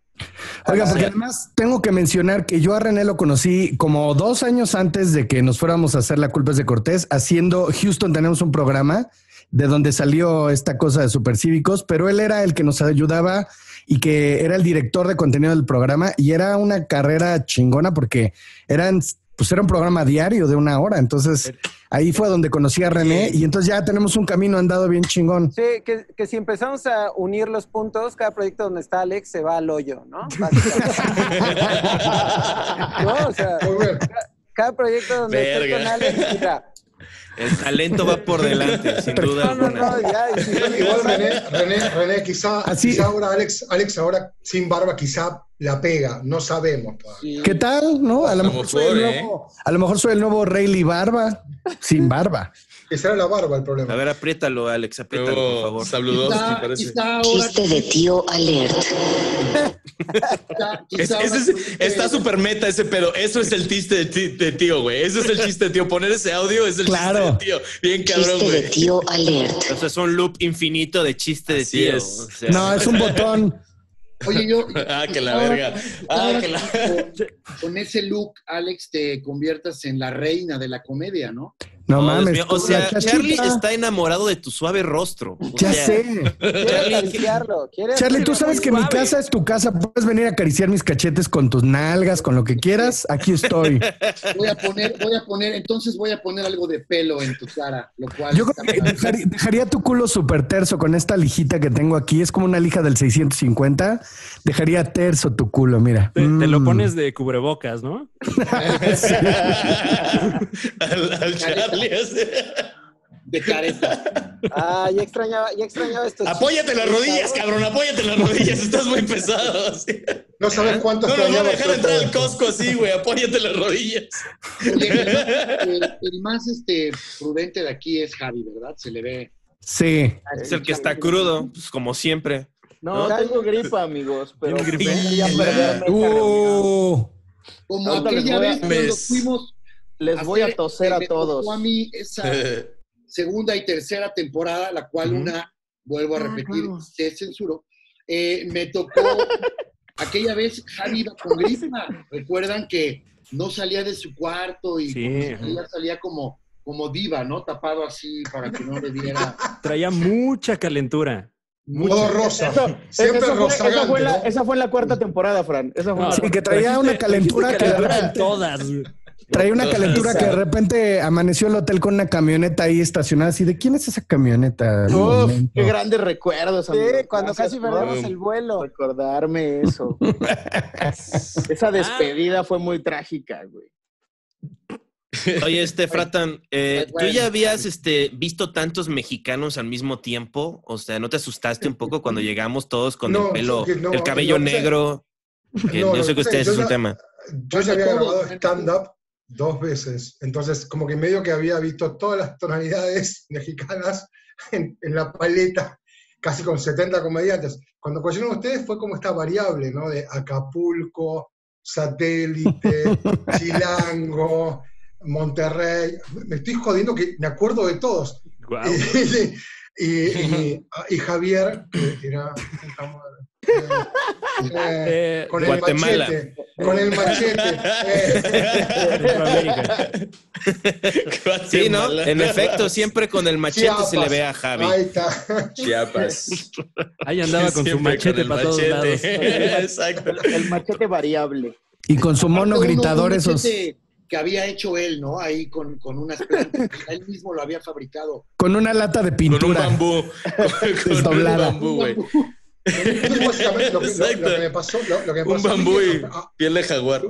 Oiga, porque además tengo que mencionar que yo a René lo conocí como dos años antes de que nos fuéramos a hacer la culpa es de Cortés, haciendo Houston tenemos un programa de donde salió esta cosa de supercívicos, pero él era el que nos ayudaba y que era el director de contenido del programa y era una carrera chingona porque eran pues era un programa diario de una hora, entonces ahí fue donde conocí a René y entonces ya tenemos un camino andado bien chingón. Sí, que, que si empezamos a unir los puntos, cada proyecto donde está Alex se va al hoyo, ¿no? (laughs) Básicamente. (laughs) no, o sea, cada proyecto donde esté con Alex, mira. El talento va por delante, sin duda No, no, alguna. no, ya. Igual René, René, René, quizá, Así- quizá ahora Alex, Alex ahora sin barba quizá la pega, no sabemos todavía. ¿Qué tal? ¿No? A lo, A lo mejor soy el ¿eh? nuevo, a lo mejor soy el nuevo Rayleigh Barba, sin barba. Esa era la barba el problema. A ver, apriétalo, Alex, apriétalo, por favor. saludos, Quizá, me parece. quizá ahora, Chiste de tío alert. quizá- Es- ahora- está súper meta ese pedo. Eso es el chiste de, tío, güey. Eso es el chiste de tío. Poner ese audio es el Claro. chiste de tío. Bien cabrón, Chiste de güey. tío alert. O sea, es un loop infinito de chiste de Así tío. es. o sea, No, es un botón. Oye, yo. Ah, que la ahora- verga. Ah, que la- con- Con ese look, Alex, te conviertas en la reina de la comedia, ¿no? No mames. mío. O sea. Charlie está enamorado de tu suave rostro. O Ya sea, sé. Quiere Charlie, tú sabes que mi casa es tu casa. Puedes venir a acariciar mis cachetes con tus nalgas, con lo que quieras. Aquí estoy. Voy a poner, voy a poner, entonces voy a poner algo de pelo en tu cara, lo cual. Yo creo que dejaría, dejaría tu culo súper terso con esta lijita que tengo aquí. Es como una lija del 650. Dejaría terso tu culo, mira. Te, te lo Mm. pones de cubrebocas, ¿no? (laughs) (laughs) al, al Charlie De careta. Ah, ya extrañaba, ya extrañaba esto. Apóyate las rodillas, cabrón, apóyate las rodillas, estás muy pesado. No sabes cuánto No nos va a extrañaba dejar entrar al. Costco así, güey, apóyate las rodillas. El, el más este, prudente de aquí es Javi, ¿verdad? Se le ve. Sí. Es el que está crudo, pues, como siempre. No, ¿No? tengo gripa, amigos, pero esta reunión. Uh, Como aquella vez cuando fuimos. Les voy a toser a me todos. tocó a mí esa (laughs) segunda y tercera temporada, la cual Ujú. una, vuelvo a Ah, repetir, se censuró. Eh, me tocó, (laughs) aquella vez Javi iba con gripa. Recuerdan que no salía de su cuarto y Sí. salía, salía como, como diva, ¿no? Tapado así para que no le diera. (laughs) Traía mucha calentura. Todo rosa. Eso- Siempre esa, fue, esa, fue la, ¿no? esa fue en la cuarta temporada, Fran. Esa fue No, la Sí, que traía una calentura que calentura en todas. Traía una calentura que de repente amaneció el hotel con una camioneta ahí estacionada. Así de quién es esa camioneta. Uf, qué grandes recuerdos, Sí, cuando Gracias casi perdemos el vuelo. recordarme eso. (laughs) Esa despedida fue muy trágica, güey. Oye, este Fratan, eh, ¿tú Bueno. ya habías este, visto tantos mexicanos al mismo tiempo? O sea, ¿no te asustaste un poco cuando llegamos todos con No, el pelo, no, el cabello no, negro? No, yo sé que ustedes yo es un tema. Yo ya había grabado stand-up dos veces, entonces como que medio que había visto todas las tonalidades (laughs) mexicanas en, en la paleta, casi con 70 comediantes. Cuando conocieron ustedes fue como esta variable, ¿no? De Acapulco, Satélite, (laughs) Chilango, Monterrey. Me estoy jodiendo que me acuerdo de todos. (laughs) Y, y- y- y Javier, que era (laughs) eh, eh, con el Guatemala. machete, con el machete. eh. Centroamérica. (laughs) Sí, ¿no? En efecto, siempre con el machete se le ve a Javi. Ahí está. Chiapas. Ahí andaba con su machete el para todos lados. (laughs) Exacto. El machete variable. Y con su mono Uno- un gritador, esos. machete Que había hecho él, ¿no? Ahí con, con unas plantas. él mismo lo había fabricado. Con una lata de Con un pintura. bambú. Con, con un Desdoblada. bambú, güey. Entonces, básicamente, lo, que- lo- Exacto. lo que me pasó, lo, lo que me Un pasó bambú y ah, piel de jaguar.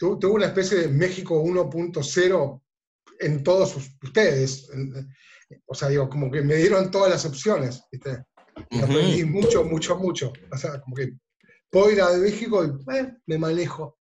tu- tuvo una especie de México 1.0 en todos sus- ustedes. En- O sea, digo, como que me dieron todas las opciones, ¿viste? Y aprendí mucho, mucho, mucho. O sea, como que puedo ir a México y eh, me manejo.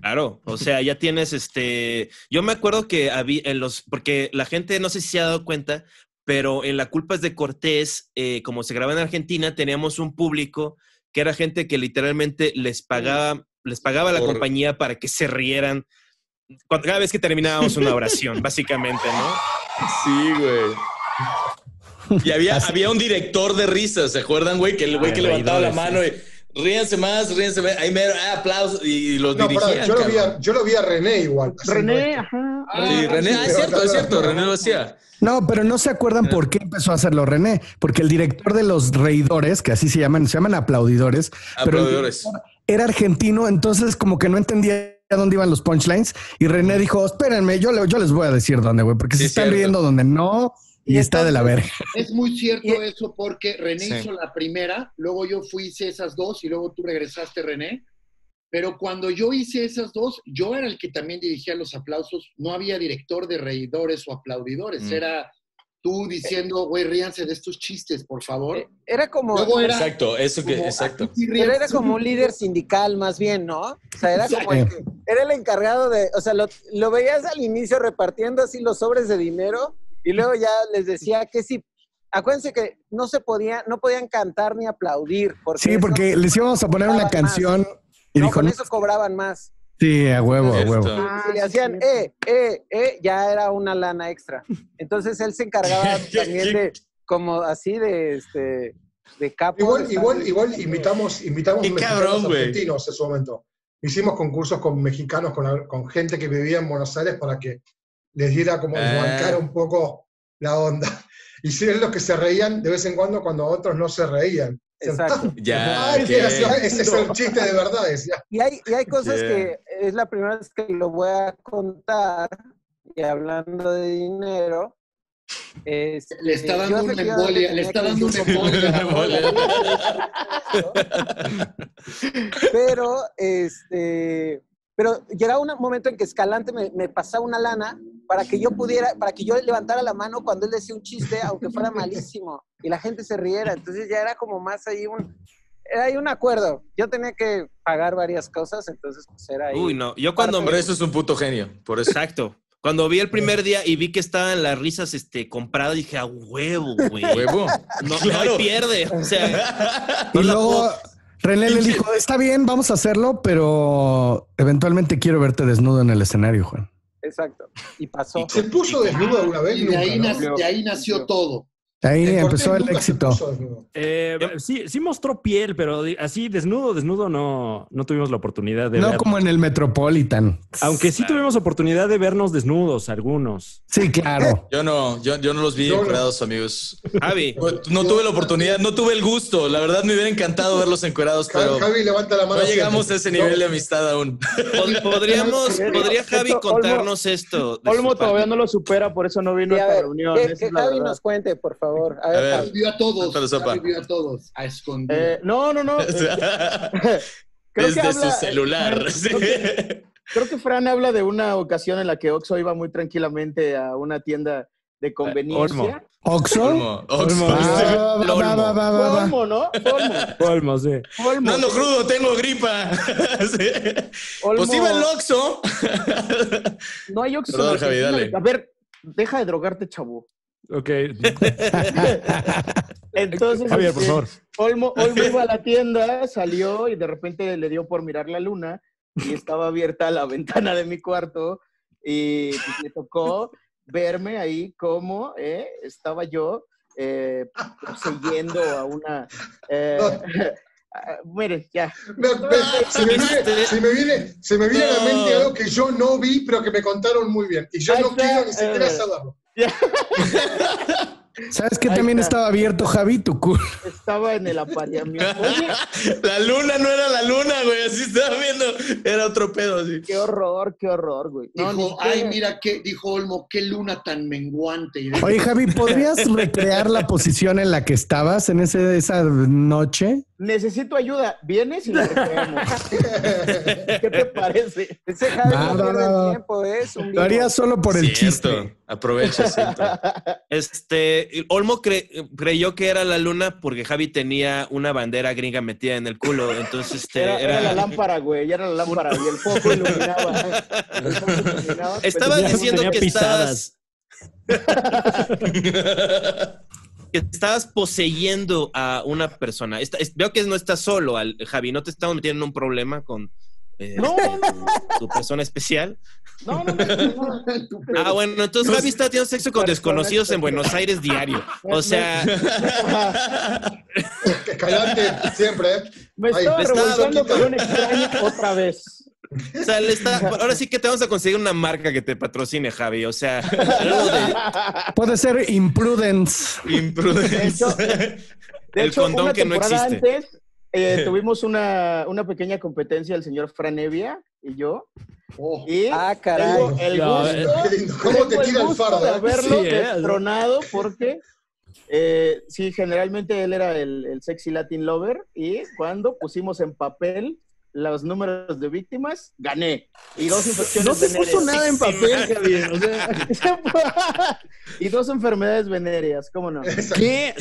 Claro, o sea, ya tienes este. Yo me acuerdo que había en los. Porque la gente no sé si se ha dado cuenta, pero en La Culpa es de Cortés, eh, como se graba en Argentina, teníamos un público que era gente que literalmente les pagaba, les pagaba la Por- compañía para que se rieran cuando- cada vez que terminábamos una oración, (laughs) básicamente, ¿no? Sí, güey. Y había, había un director de risas, ¿se acuerdan, güey? Que el güey Ah, que levantaba la mano y ríanse más, ríanse más. Ahí mero, ah, aplausos y, los No, dirigían. pará, yo, lo vi a, yo lo vi a René igual. René, esto. ajá. Sí, René, ah, es pero- cierto, es cierto, René lo hacía. No, pero no se acuerdan por qué empezó a hacerlo René, porque el director de los reidores, que así se llaman, se llaman aplaudidores, Aplaudidores. era argentino, entonces como que no entendía a dónde iban los punchlines y René dijo, espérenme, yo, le- yo les voy a decir dónde, güey, porque Sí, se están cierto. riendo donde no y, Y está de la verga. Es muy cierto eso porque René Sí. hizo la primera, luego yo fui, hice esas dos y luego tú regresaste, René. Pero cuando yo hice esas dos, yo era el que también dirigía los aplausos. No había director de reidores o aplaudidores. Mm. Era tú diciendo, güey, ríanse de estos chistes, por favor. Eh, Era como, Luego era Exacto, eso que, como, exacto. "Aquí sí pero era ríanse". como un líder sindical más bien, ¿no? O sea, era como el que, era el encargado de, o sea, lo, lo veías al inicio repartiendo así los sobres de dinero y luego ya les decía que sí. Acuérdense que no se podía, no podían cantar ni aplaudir. Porque Sí, eso- porque les íbamos a poner una cobraban más. canción y no, dijo, con eso cobraban más. sí, a huevo, a huevo. Esto. si le hacían eh, eh, eh, ya era una lana extra. Entonces él se encargaba (laughs) también de, como así de, este, de capo. Igual, igual, igual invitamos, invitamos mexicanos cabrón, argentinos en su momento. Hicimos concursos con mexicanos, con, con gente que vivía en Buenos Aires para que les diera como les Ah. bancara un poco la onda. (laughs) Y si es los que se reían de vez en cuando cuando otros no se reían. Exacto. Ya, Ay, ok. qué gracioso, ese es el chiste de verdad, decía. Y hay, y hay cosas Yeah. que es la primera vez que lo voy a contar. Y hablando de dinero. este, Le está dando una embolia, le está dando una embolia. Pero, este, pero llegaba un momento en que Escalante me, me pasaba una lana para que yo pudiera, para que yo levantara la mano cuando él decía un chiste, aunque fuera malísimo, y la gente se riera. Entonces ya era como más ahí un, era ahí un acuerdo. Yo tenía que pagar varias cosas, entonces pues era ahí. Uy, no. Yo cuando Por eso es un puto genio. Por eso. Exacto. Cuando vi el primer día y vi que estaban las risas este, compradas, dije, a huevo, güey. Huevo. No, no Claro. hay pierde. O sea, (laughs) Y luego René le dijo, está bien, vamos a hacerlo, pero eventualmente quiero verte desnudo en el escenario, Juan. Exacto. Y pasó. ¿Se puso desnudo alguna vez? Y de ahí, de ahí nació todo. Ahí El empezó el éxito. puso desnudo. Eh, sí, sí mostró piel, pero así desnudo, desnudo no, no tuvimos la oportunidad de No ver. como en el Metropolitan. Aunque sí tuvimos oportunidad de vernos desnudos, algunos. Sí, claro. (laughs) Yo no, yo, yo no los vi encuerados, amigos. Javi, No, tuve la oportunidad, no tuve el gusto. La verdad me hubiera encantado (laughs) verlos encuerados, pero Javi levanta la mano. no llegamos a ese nivel de amistad aún. pod- (laughs) podríamos, podría Javi Esto, Olmo- contarnos esto. Olmo todavía no lo supera, por eso no vino a a esta reunión. que, Javi verdad. nos cuente, por favor. A A ver. Vio a todos. Vio a todos. A escondidas. Eh, no, no, no. (laughs) creo que Desde su habla- celular. eh, (laughs) sí. creo, que, creo que Fran habla de una ocasión en la que Oxo iba muy tranquilamente a una tienda de conveniencia. Oxo. Olmo, Oxford. (laughs) Ah. Olmo, ¿no? Olmo. Olmo, sí. Olmo. Ando crudo, tengo gripa. Sí. Olmo. Pues iba el Oxxo. No hay Oxo. Perdón, Javi, dale. A ver, deja de drogarte, chavo. Ok. (laughs) Entonces, Javier, por este, favor. Olmo, Olmo iba a la tienda, salió y de repente le dio por mirar la luna y estaba abierta la (laughs) ventana de mi cuarto y pues, le tocó verme ahí como eh, estaba yo eh, siguiendo a una... eh, (laughs) miren, ya. Me- me- se, me viene, se me viene- se me viene a la mente algo que yo no vi, pero que me contaron muy bien. Y yo no quiero ni siquiera eh, saberlo. (laughs) ¿Sabes qué Ahí también está. estaba abierto, Javi? Tu culo. Estaba en el apareamiento. (laughs) Oye, La luna no era la luna, güey. Así estaba viendo. Era otro pedo, así. qué horror, qué horror, güey. No, ni Dijo, siquiera- ay, mira, qué, dijo Olmo, qué luna tan menguante. Oye, Javi, ¿podrías recrear la posición en la que estabas en ese, esa noche? Necesito ayuda. ¿Vienes y la recreamos? (laughs) ¿Qué te parece? Ese Javi no va. el tiempo, es un Lo haría solo por el Cierto. chiste. Aprovecha. (laughs) Este, Olmo cre- creyó que era la luna porque Javi tenía una bandera gringa metida en el culo. Entonces, este, Era, era, era la lámpara, güey, era la lámpara y el foco iluminaba. (laughs) El foco iluminaba, Estabas diciendo que pisadas. estabas. Que estabas poseyendo a una persona. Está- es- veo que no estás solo, al, Javi. No te estamos metiendo en un problema con eh, No. tu, tu persona especial. No, no, no, no, no. Ah, bueno, entonces Javi está teniendo sexo con desconocidos en Buenos Aires diario. (laughs) O sea, Escalante siempre, ¿eh? Me Ahí, estaba revolcando con un extraño otra vez. O sea, le está, (laughs) ahora sí que te vamos a conseguir una marca que te patrocine, Javi. O sea, de (laughs) Puede ser imprudence. De Imprudence. hecho, (laughs) de El hecho, condón una que no temporada existe. antes eh, tuvimos una, una pequeña competencia el señor Fran Evia y yo. Oh, Y Ah, caray. tengo el gusto, lindo. ¿Cómo te tira el gusto de eh? haberlo Sí, ¿eh? destronado porque eh, sí, generalmente él era el, el sexy Latin lover y cuando pusimos en papel los números de víctimas, gané. Y dos infecciones No se venéreas. puso nada en papel, Javier. O sea, (laughs) y dos enfermedades venéreas, ¿cómo no? ¿Qué?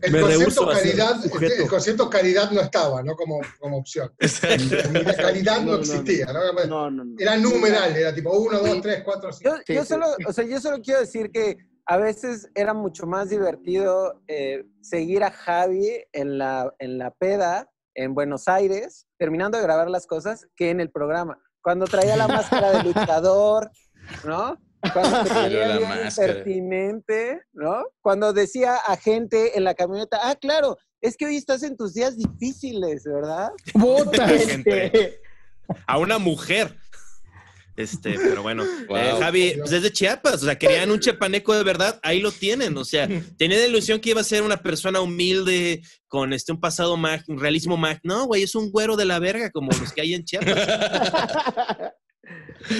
El Me ser caridad, sujeto. el concepto caridad no estaba, ¿no? Como, como opción. La caridad no, No, existía, ¿no? No, no, no. Era numeral, era tipo 1, 2, 3, 4, 5. Yo, yo sí. solo, o sea, yo solo quiero decir que a veces era mucho más divertido eh, seguir a Javi en la, en la peda en Buenos Aires, terminando de grabar las cosas, que en el programa. Cuando traía la máscara de luchador, ¿no? Cuando se ponía bien impertinente, ¿no? Cuando decía a gente en la camioneta, ah, claro, es que hoy estás en tus días difíciles, ¿verdad? ¡Bota! Gente. (laughs) A una mujer. Este, pero bueno, Wow. eh, Javi, pues es de Chiapas, o sea, querían un chepaneco de verdad, ahí lo tienen, o sea, (laughs) tenían la ilusión que iba a ser una persona humilde, con este, un pasado mag, un realismo mag, no, güey, es un güero de la verga, como los que hay en Chiapas. (laughs)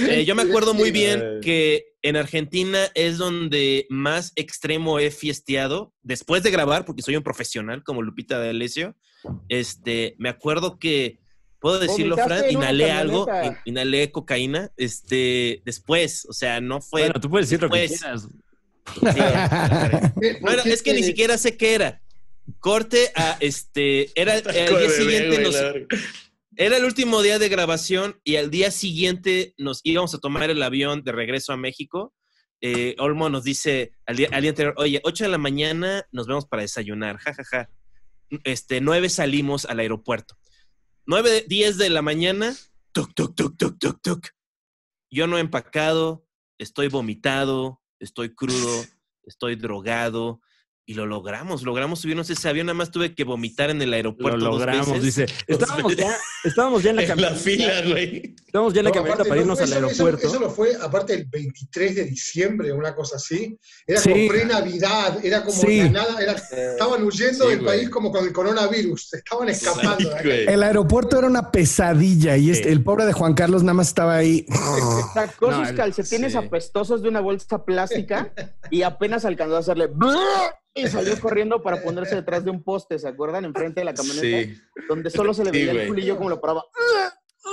Eh, yo me acuerdo muy bien que en Argentina es donde más extremo he fiesteado, después de grabar, porque soy un profesional como Lupita D'Alessio, este, me acuerdo que, ¿puedo decirlo, Fran? Inhalé algo, in- inhalé cocaína, este, después, o sea, no fue... Bueno, tú puedes decir lo que después. quieras. Sí, (laughs) no era- es que ni siquiera sé qué era. Corte a este. Era (laughs) el día siguiente. nos- era el último día de grabación y al día siguiente nos íbamos a tomar el avión de regreso a México. Eh, Olmo nos dice al día, al día anterior, oye, 8 de la mañana nos vemos para desayunar, jajaja. Este, 9 salimos al aeropuerto. 9, 10 de la mañana, tuc, tuc, tuc, tuc, tuc, tuc. Yo no he empacado, estoy vomitado, estoy crudo, estoy drogado. Y lo logramos, logramos subirnos ese avión. Nada más tuve que vomitar en el Lo aeropuerto. dos logramos, veces. dice. (laughs) Estábamos ya, estábamos ya en la (laughs) En la camioneta. fila, güey. Estábamos ya en la No, camioneta aparte, para no, irnos al eso- aeropuerto. Eso, lo fue, aparte, el 23 de diciembre, una cosa así. Era Sí. como pre-Navidad, era como Sí. de nada, era- estaban huyendo Sí, del güey. país como con el coronavirus, estaban escapando. El aeropuerto era una pesadilla y este, el pobre de Juan Carlos nada más estaba ahí. (laughs) Sacó No, sus calcetines sí. apestosos de una bolsa plástica y apenas alcanzó a hacerle y salió corriendo para ponerse detrás de un poste, ¿se acuerdan? Enfrente de la camioneta, Sí. donde solo se le veía el culillo como lo paraba.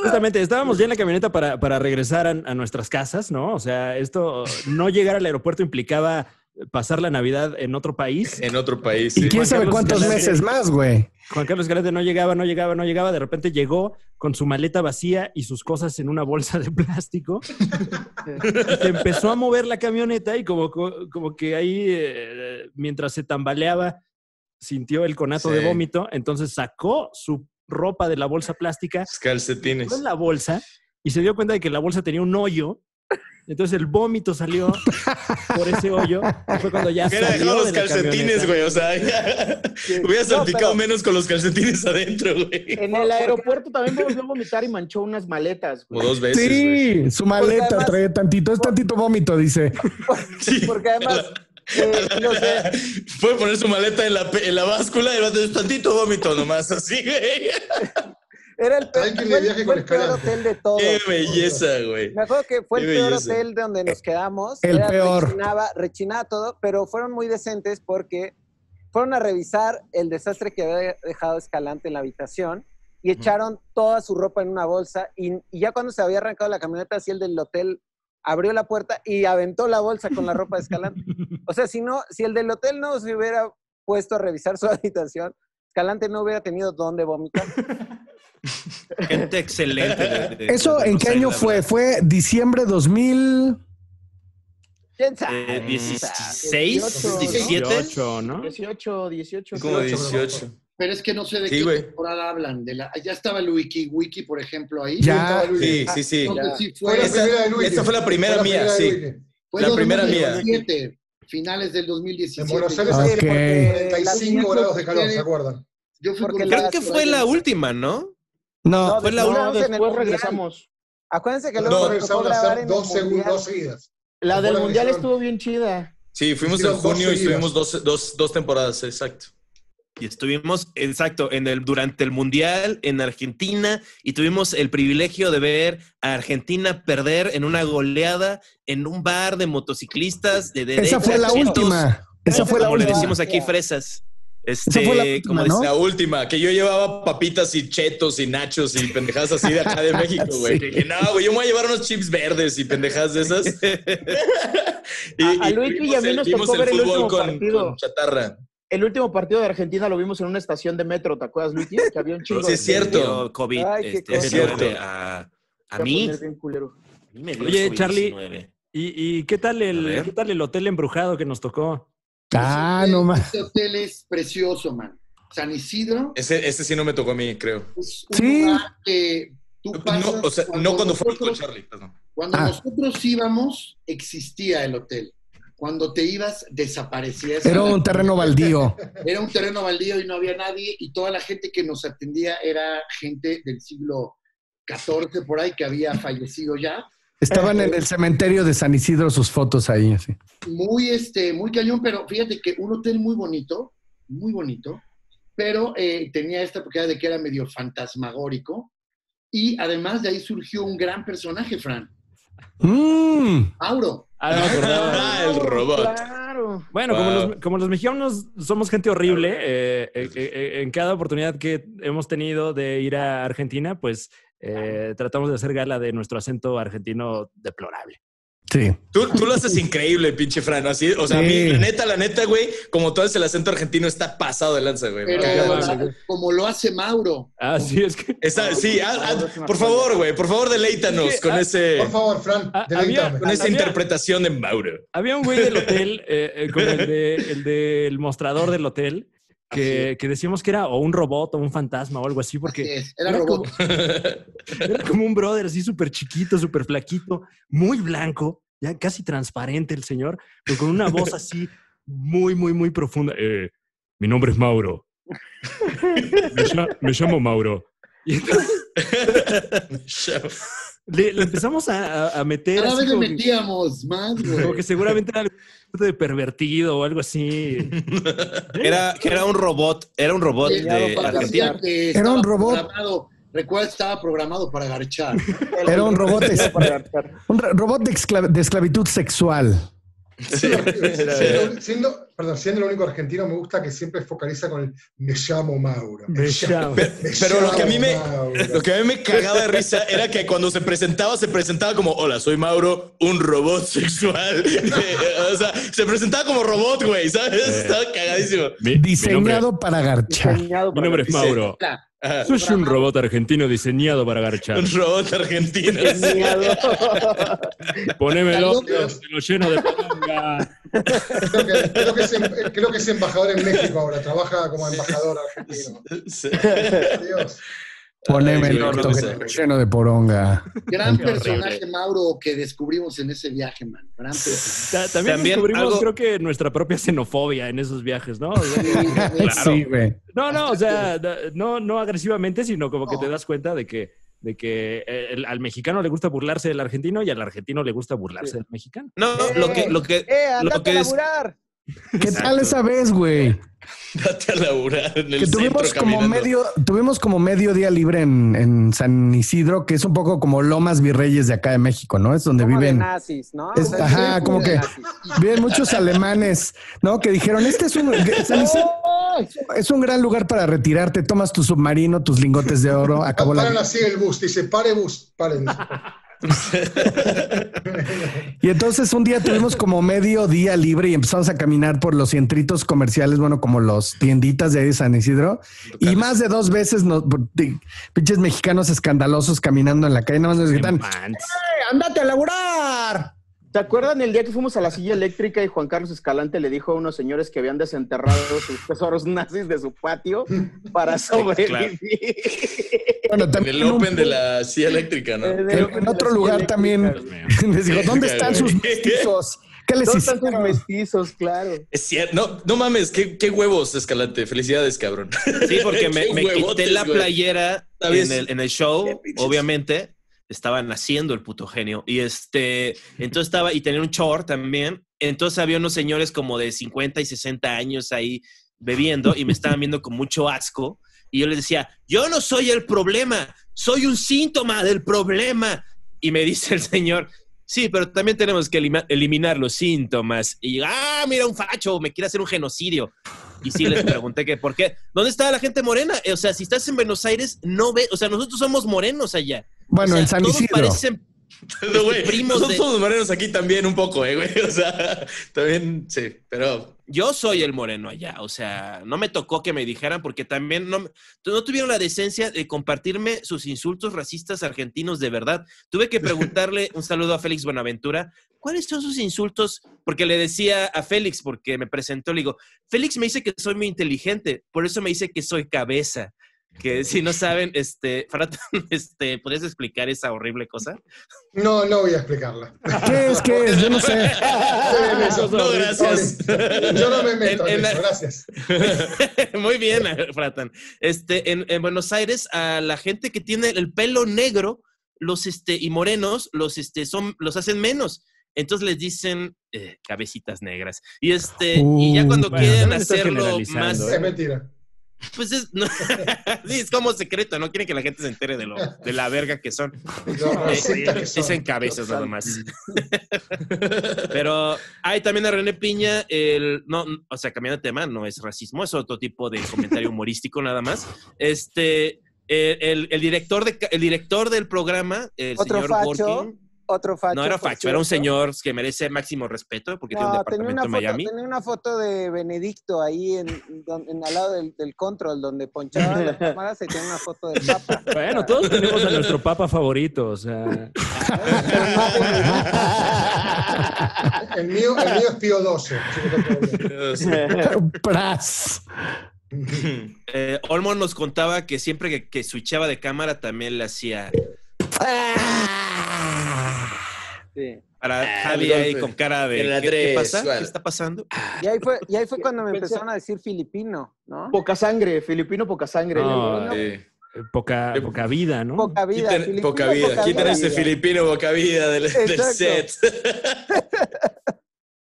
Justamente, estábamos ya en la camioneta para, para regresar a, a nuestras casas, ¿no? O sea, esto, no llegar al aeropuerto implicaba pasar la Navidad en otro país. En otro país. Y sí. quién sabe Carlos cuántos meses más, güey. Juan Carlos Escalante no llegaba, no llegaba, no llegaba. De repente llegó con su maleta vacía y sus cosas en una bolsa de plástico. Y se empezó a mover la camioneta y como, como que ahí, eh, mientras se tambaleaba, sintió el conato de vómito. Entonces sacó su ropa de la bolsa plástica, Los calcetines. en la bolsa y se dio cuenta de que la bolsa tenía un hoyo. Entonces el vómito salió por ese hoyo. fue cuando ya Hubiera salió dejado los de calcetines, güey. O sea, ya- hubiera No, salpicado pero- menos con los calcetines adentro, güey. En el aeropuerto también volvió a vomitar y manchó unas maletas. Como güey. dos veces, güey. Sí, su maleta además- trae tantito, es tantito vómito, dice. Sí. Porque además, eh, no sé, Puede poner su maleta en la, en la báscula y va a tener tantito vómito nomás, así, güey. Era el, de fue el- viaje fue con el peor hotel de todos. Qué belleza, güey. Me acuerdo que fue el peor belleza. hotel de donde nos quedamos. El Era- peor. Rechinaba, rechinaba todo, pero fueron muy decentes porque fueron a revisar el desastre que había dejado Escalante en la habitación y echaron toda su ropa en una bolsa y, y ya cuando se había arrancado la camioneta, así el del hotel abrió la puerta y aventó la bolsa con la ropa de Escalante. O sea, si no, si el del hotel no se hubiera puesto a revisar su (laughs) habitación, Escalante no hubiera tenido dónde vomitar. (laughs) Gente excelente. de- de- (laughs) ¿Eso de en qué año la fue? verdad. Fue diciembre 2000. ¿Quién sabe? Eh, 16, 18, 17. 18, ¿no? 18, 18. Como 18. 18. Pero es que no sé de Sí, qué güey. temporada hablan. De la, ya estaba el Wiki Wiki, por ejemplo, ahí. Ya. Sí, sí, sí. Entonces, sí, Fue la primera Luis. esa fue la primera Fue mía, de sí. Luis. fue la primera mía. 2017, finales del 2017. En Buenos Aires Ok. hace porque 45 la- grados de calor, ¿se acuerdan? Yo fui Creo que fue la última, ¿no? No, No, Fue la última. No, después regresamos. Acuérdense que No, luego nos tocó regresaron a hacer dos segundos, seguidas. La del mundial estuvo bien chida. Sí, fuimos en junio y estuvimos dos, dos, dos temporadas, exacto. Y estuvimos, exacto, en el, durante el Mundial en Argentina y tuvimos el privilegio de ver a Argentina perder en una goleada en un bar de motociclistas de esa fue la derecha, última. Esa fue la como le última. decimos aquí, fresas. Este, Esa fue la última, como ¿no? La última, que yo llevaba papitas y chetos y nachos y pendejadas así de acá de (laughs) México, güey. Sí. No, güey, yo me voy a llevar unos chips verdes y pendejadas de esas. (laughs) y, A- a y Luis y a mí el- nos vimos tocó el ver el fútbol último con, partido. con chatarra. El último partido de Argentina lo vimos en una estación de metro, ¿te acuerdas, Luigi? Que había un chingo Sí, de es cierto. COVID, Ay, este. Es cierto. A, a mí, a mí me dio Oye, COVID-19. Charlie. ¿Y, y qué tal el qué tal el hotel embrujado que nos tocó? Ah, no más. Este hotel es precioso, man. San Isidro Ese, ese sí no me tocó a mí, creo. es un Sí. lugar que tú pasas No, o sea, no cuando fuimos con Charlie. perdón. Cuando Ah. nosotros íbamos, existía el hotel. Cuando te ibas, desaparecía. esa- Era un terreno baldío. (laughs) Era un terreno baldío y no había nadie y toda la gente que nos atendía era gente del siglo XIV por ahí que había fallecido ya. Estaban en el cementerio de San Isidro sus fotos ahí, así. Muy, este, muy cañón, pero fíjate que un hotel muy bonito, muy bonito, pero eh, tenía esta propiedad de que era medio fantasmagórico y además de ahí surgió un gran personaje, Fran, Mm. Mauro. Ah, no acordaba. (laughs) Ah, el robot. Claro. Bueno, como, los, como los mexicanos somos gente horrible, eh, eh, eh, en cada oportunidad que hemos tenido de ir a Argentina, pues eh, tratamos de hacer gala de nuestro acento argentino deplorable. Sí. Tú, tú lo haces increíble, pinche Fran. Así, o sea, a mí, Sí. la neta, la neta, güey, como todo es el acento argentino, está pasado de lanza, güey. Pero como lo hace Mauro. Ah, sí, es que Está- sí, ah, ah, por favor, güey, por favor, deleítanos con ah, ese, Por favor, Fran, deleítame. había- con esa había- interpretación de Mauro. había un güey del hotel, eh, eh, como el, de- el del mostrador del hotel, que, que decíamos que era o un robot o un fantasma o algo así, porque era era robot. (laughs) Era como un brother así súper chiquito, súper flaquito, muy blanco, ya casi transparente el señor, pero con una voz (laughs) así muy, muy, muy profunda. Eh, mi nombre es Mauro. (laughs) Me, lla- me llamo Mauro. Y entonces le, le empezamos a, meter Cada vez le como, que- metíamos más, güey. como que seguramente era algo de pervertido o algo así. (laughs) Era, era un robot, era un robot de para Argentina. Era un robot. recuerda, estaba programado para garchar. Era un robot, de, un robot de, esclav- de esclavitud sexual. Siendo, siendo- perdón, siendo el único argentino, me gusta que siempre focaliza con el me llamo Mauro. Me llamo. me Pero lo que a mí me, Mauro. lo que a mí me cagaba de risa era que cuando se presentaba, se presentaba como, hola, soy Mauro, un robot sexual. (laughs) o sea, se presentaba como robot, güey, ¿sabes? Estaba cagadísimo. Mi, mi nombre, Diseñado para garchar. Diseñado mi nombre es Mauro. Ajá. Soy un robot argentino diseñado para garchar. Un robot argentino. Diseñado. Ponémelo, Dios. te lo lleno de palanga. Creo que, creo que es, em- creo que es embajador en México ahora, trabaja como embajador argentino. Sí. Dios. Poneme el orto no que lleno de poronga. Gran personaje. Mauro, que descubrimos en ese viaje, man. Gran personaje. Ta- También, También descubrimos, algo- creo que nuestra propia xenofobia en esos viajes, ¿no? Claro. (laughs) Sí, güey. no, no, o sea, (laughs) no, no agresivamente, sino como que No. te das cuenta de que, de que eh, el- al mexicano le gusta burlarse del argentino y al argentino le gusta burlarse del mexicano. No, lo que, lo que, ¡Eh, lo andate a que es, ¿Qué tal esa vez, güey? Date a laburar en el Que tuvimos centro como caminando. medio, tuvimos como medio día libre en, en San Isidro, que es un poco como Lomas Virreyes de acá de México, ¿no? Es donde Como de viven, nazis, ¿no? Es- ajá, sí, como que- viven muchos alemanes, ¿no? Que dijeron, este es un, San Isidro es un gran lugar para retirarte, tomas tu submarino, tus lingotes de oro, acabó Paran la... así el bus, dice, pare bus, paren. (laughs) Y entonces un día tuvimos como medio día libre y empezamos a caminar por los centritos comerciales, bueno, como los tienditas de ahí de San Isidro. Y más de dos veces nos, pinches mexicanos escandalosos caminando en la calle, nada más nos gritan, Manches. "¡Eh, ándate a laburar! ¿Se acuerdan el día que fuimos a la silla eléctrica y Juan Carlos Escalante le dijo a unos señores que habían desenterrado sus tesoros nazis de su patio para sobrevivir? Bueno, también el un- Open de la silla eléctrica, ¿no? En, otro lugar también (laughs) les dijo, ¿dónde están sus (laughs) mestizos? ¿Qué les ¿Dónde están sus mestizos? Claro. Es cierto. No, no mames, qué, qué huevos, Escalante. Felicidades, cabrón. sí, porque (laughs) me, quité la playera en el, en el show, obviamente. Estaban haciendo el puto genio. Y este, (laughs) entonces estaba, y tenía un short también. Entonces había unos señores como de 50 y 60 años ahí bebiendo y me estaban (laughs) viendo con mucho asco. Y yo les decía, yo no soy el problema, soy un síntoma del problema. Y me dice el señor, sí, pero también tenemos que elima- eliminar los síntomas. Y ah, mira, un facho, me quiere hacer un genocidio. Y sí les pregunté que por qué. ¿Dónde estaba la gente morena? O sea, si estás en Buenos Aires, no ve, o sea, nosotros somos morenos allá. Bueno, O sea, en San todos Isidro. parecen (laughs) güey, primos nosotros de- somos morenos aquí también un poco, eh, güey. (laughs) O sea, también, sí, pero... Yo soy el moreno allá, o sea, no me tocó que me dijeran porque también no, no tuvieron la decencia de compartirme sus insultos racistas argentinos de verdad. Tuve que preguntarle (laughs) un saludo a Félix Buenaventura, ¿cuáles son sus insultos? Porque le decía a Félix, porque me presentó, le digo, Félix me dice que soy muy inteligente, por eso me dice que soy cabeza. Que si no saben, este, Fratán, (laughs) este, ¿podrías explicar esa horrible cosa? No, no voy a explicarla. ¿Qué es? ¿Qué es? Yo no sé. No, gracias. Yo no me meto En- en, en eso, la- gracias. (laughs) Muy bien, Fratan. Este, en, en Buenos Aires, a la gente que tiene el pelo negro, los este, y morenos, los este, son, los hacen menos. Entonces les dicen eh, cabecitas negras. Y este, y ya Uh, cuando bueno, quieren hacerlo más. ¿eh? Es mentira. Pues es, no, (laughs) sí, es como secreto, no quieren que la gente se entere de lo, de la verga que son. (laughs) No, Eh, son. Dicen cabezas nada más. Pero hay también a René Piña, el, no, o sea, cambiando de tema, no es racismo, es otro tipo de comentario humorístico nada más. Este, el, el- el director, de, el director del programa, el Otro señor facho, otro facho. no era facho, era un señor que merece máximo respeto porque tiene un tenía departamento una, en foto, Miami. tenía una foto de Benedicto ahí en, al lado del, del control, donde ponchaban las (laughs) cámaras y tenía una foto del Papa. (laughs) Bueno, todos tenemos a nuestro papa favorito, o sea. El mío, el mío es Pío 12. así que está todo bien. Pras. Eh, Olmo nos contaba que siempre que, que switchaba de cámara también le hacía Sí. para Ah, Javi ahí con cara de ¿qué, pasa? bueno. ¿Qué está pasando? Y ahí fue, y ahí fue cuando me empezaron a decir filipino, ¿no? Poca sangre, filipino, poca sangre. No, ¿no? Sí. Poca, poca vida, ¿no? Poca vida. Quiten- poca vida. Quiten ese filipino boca vida del, del set. (laughs)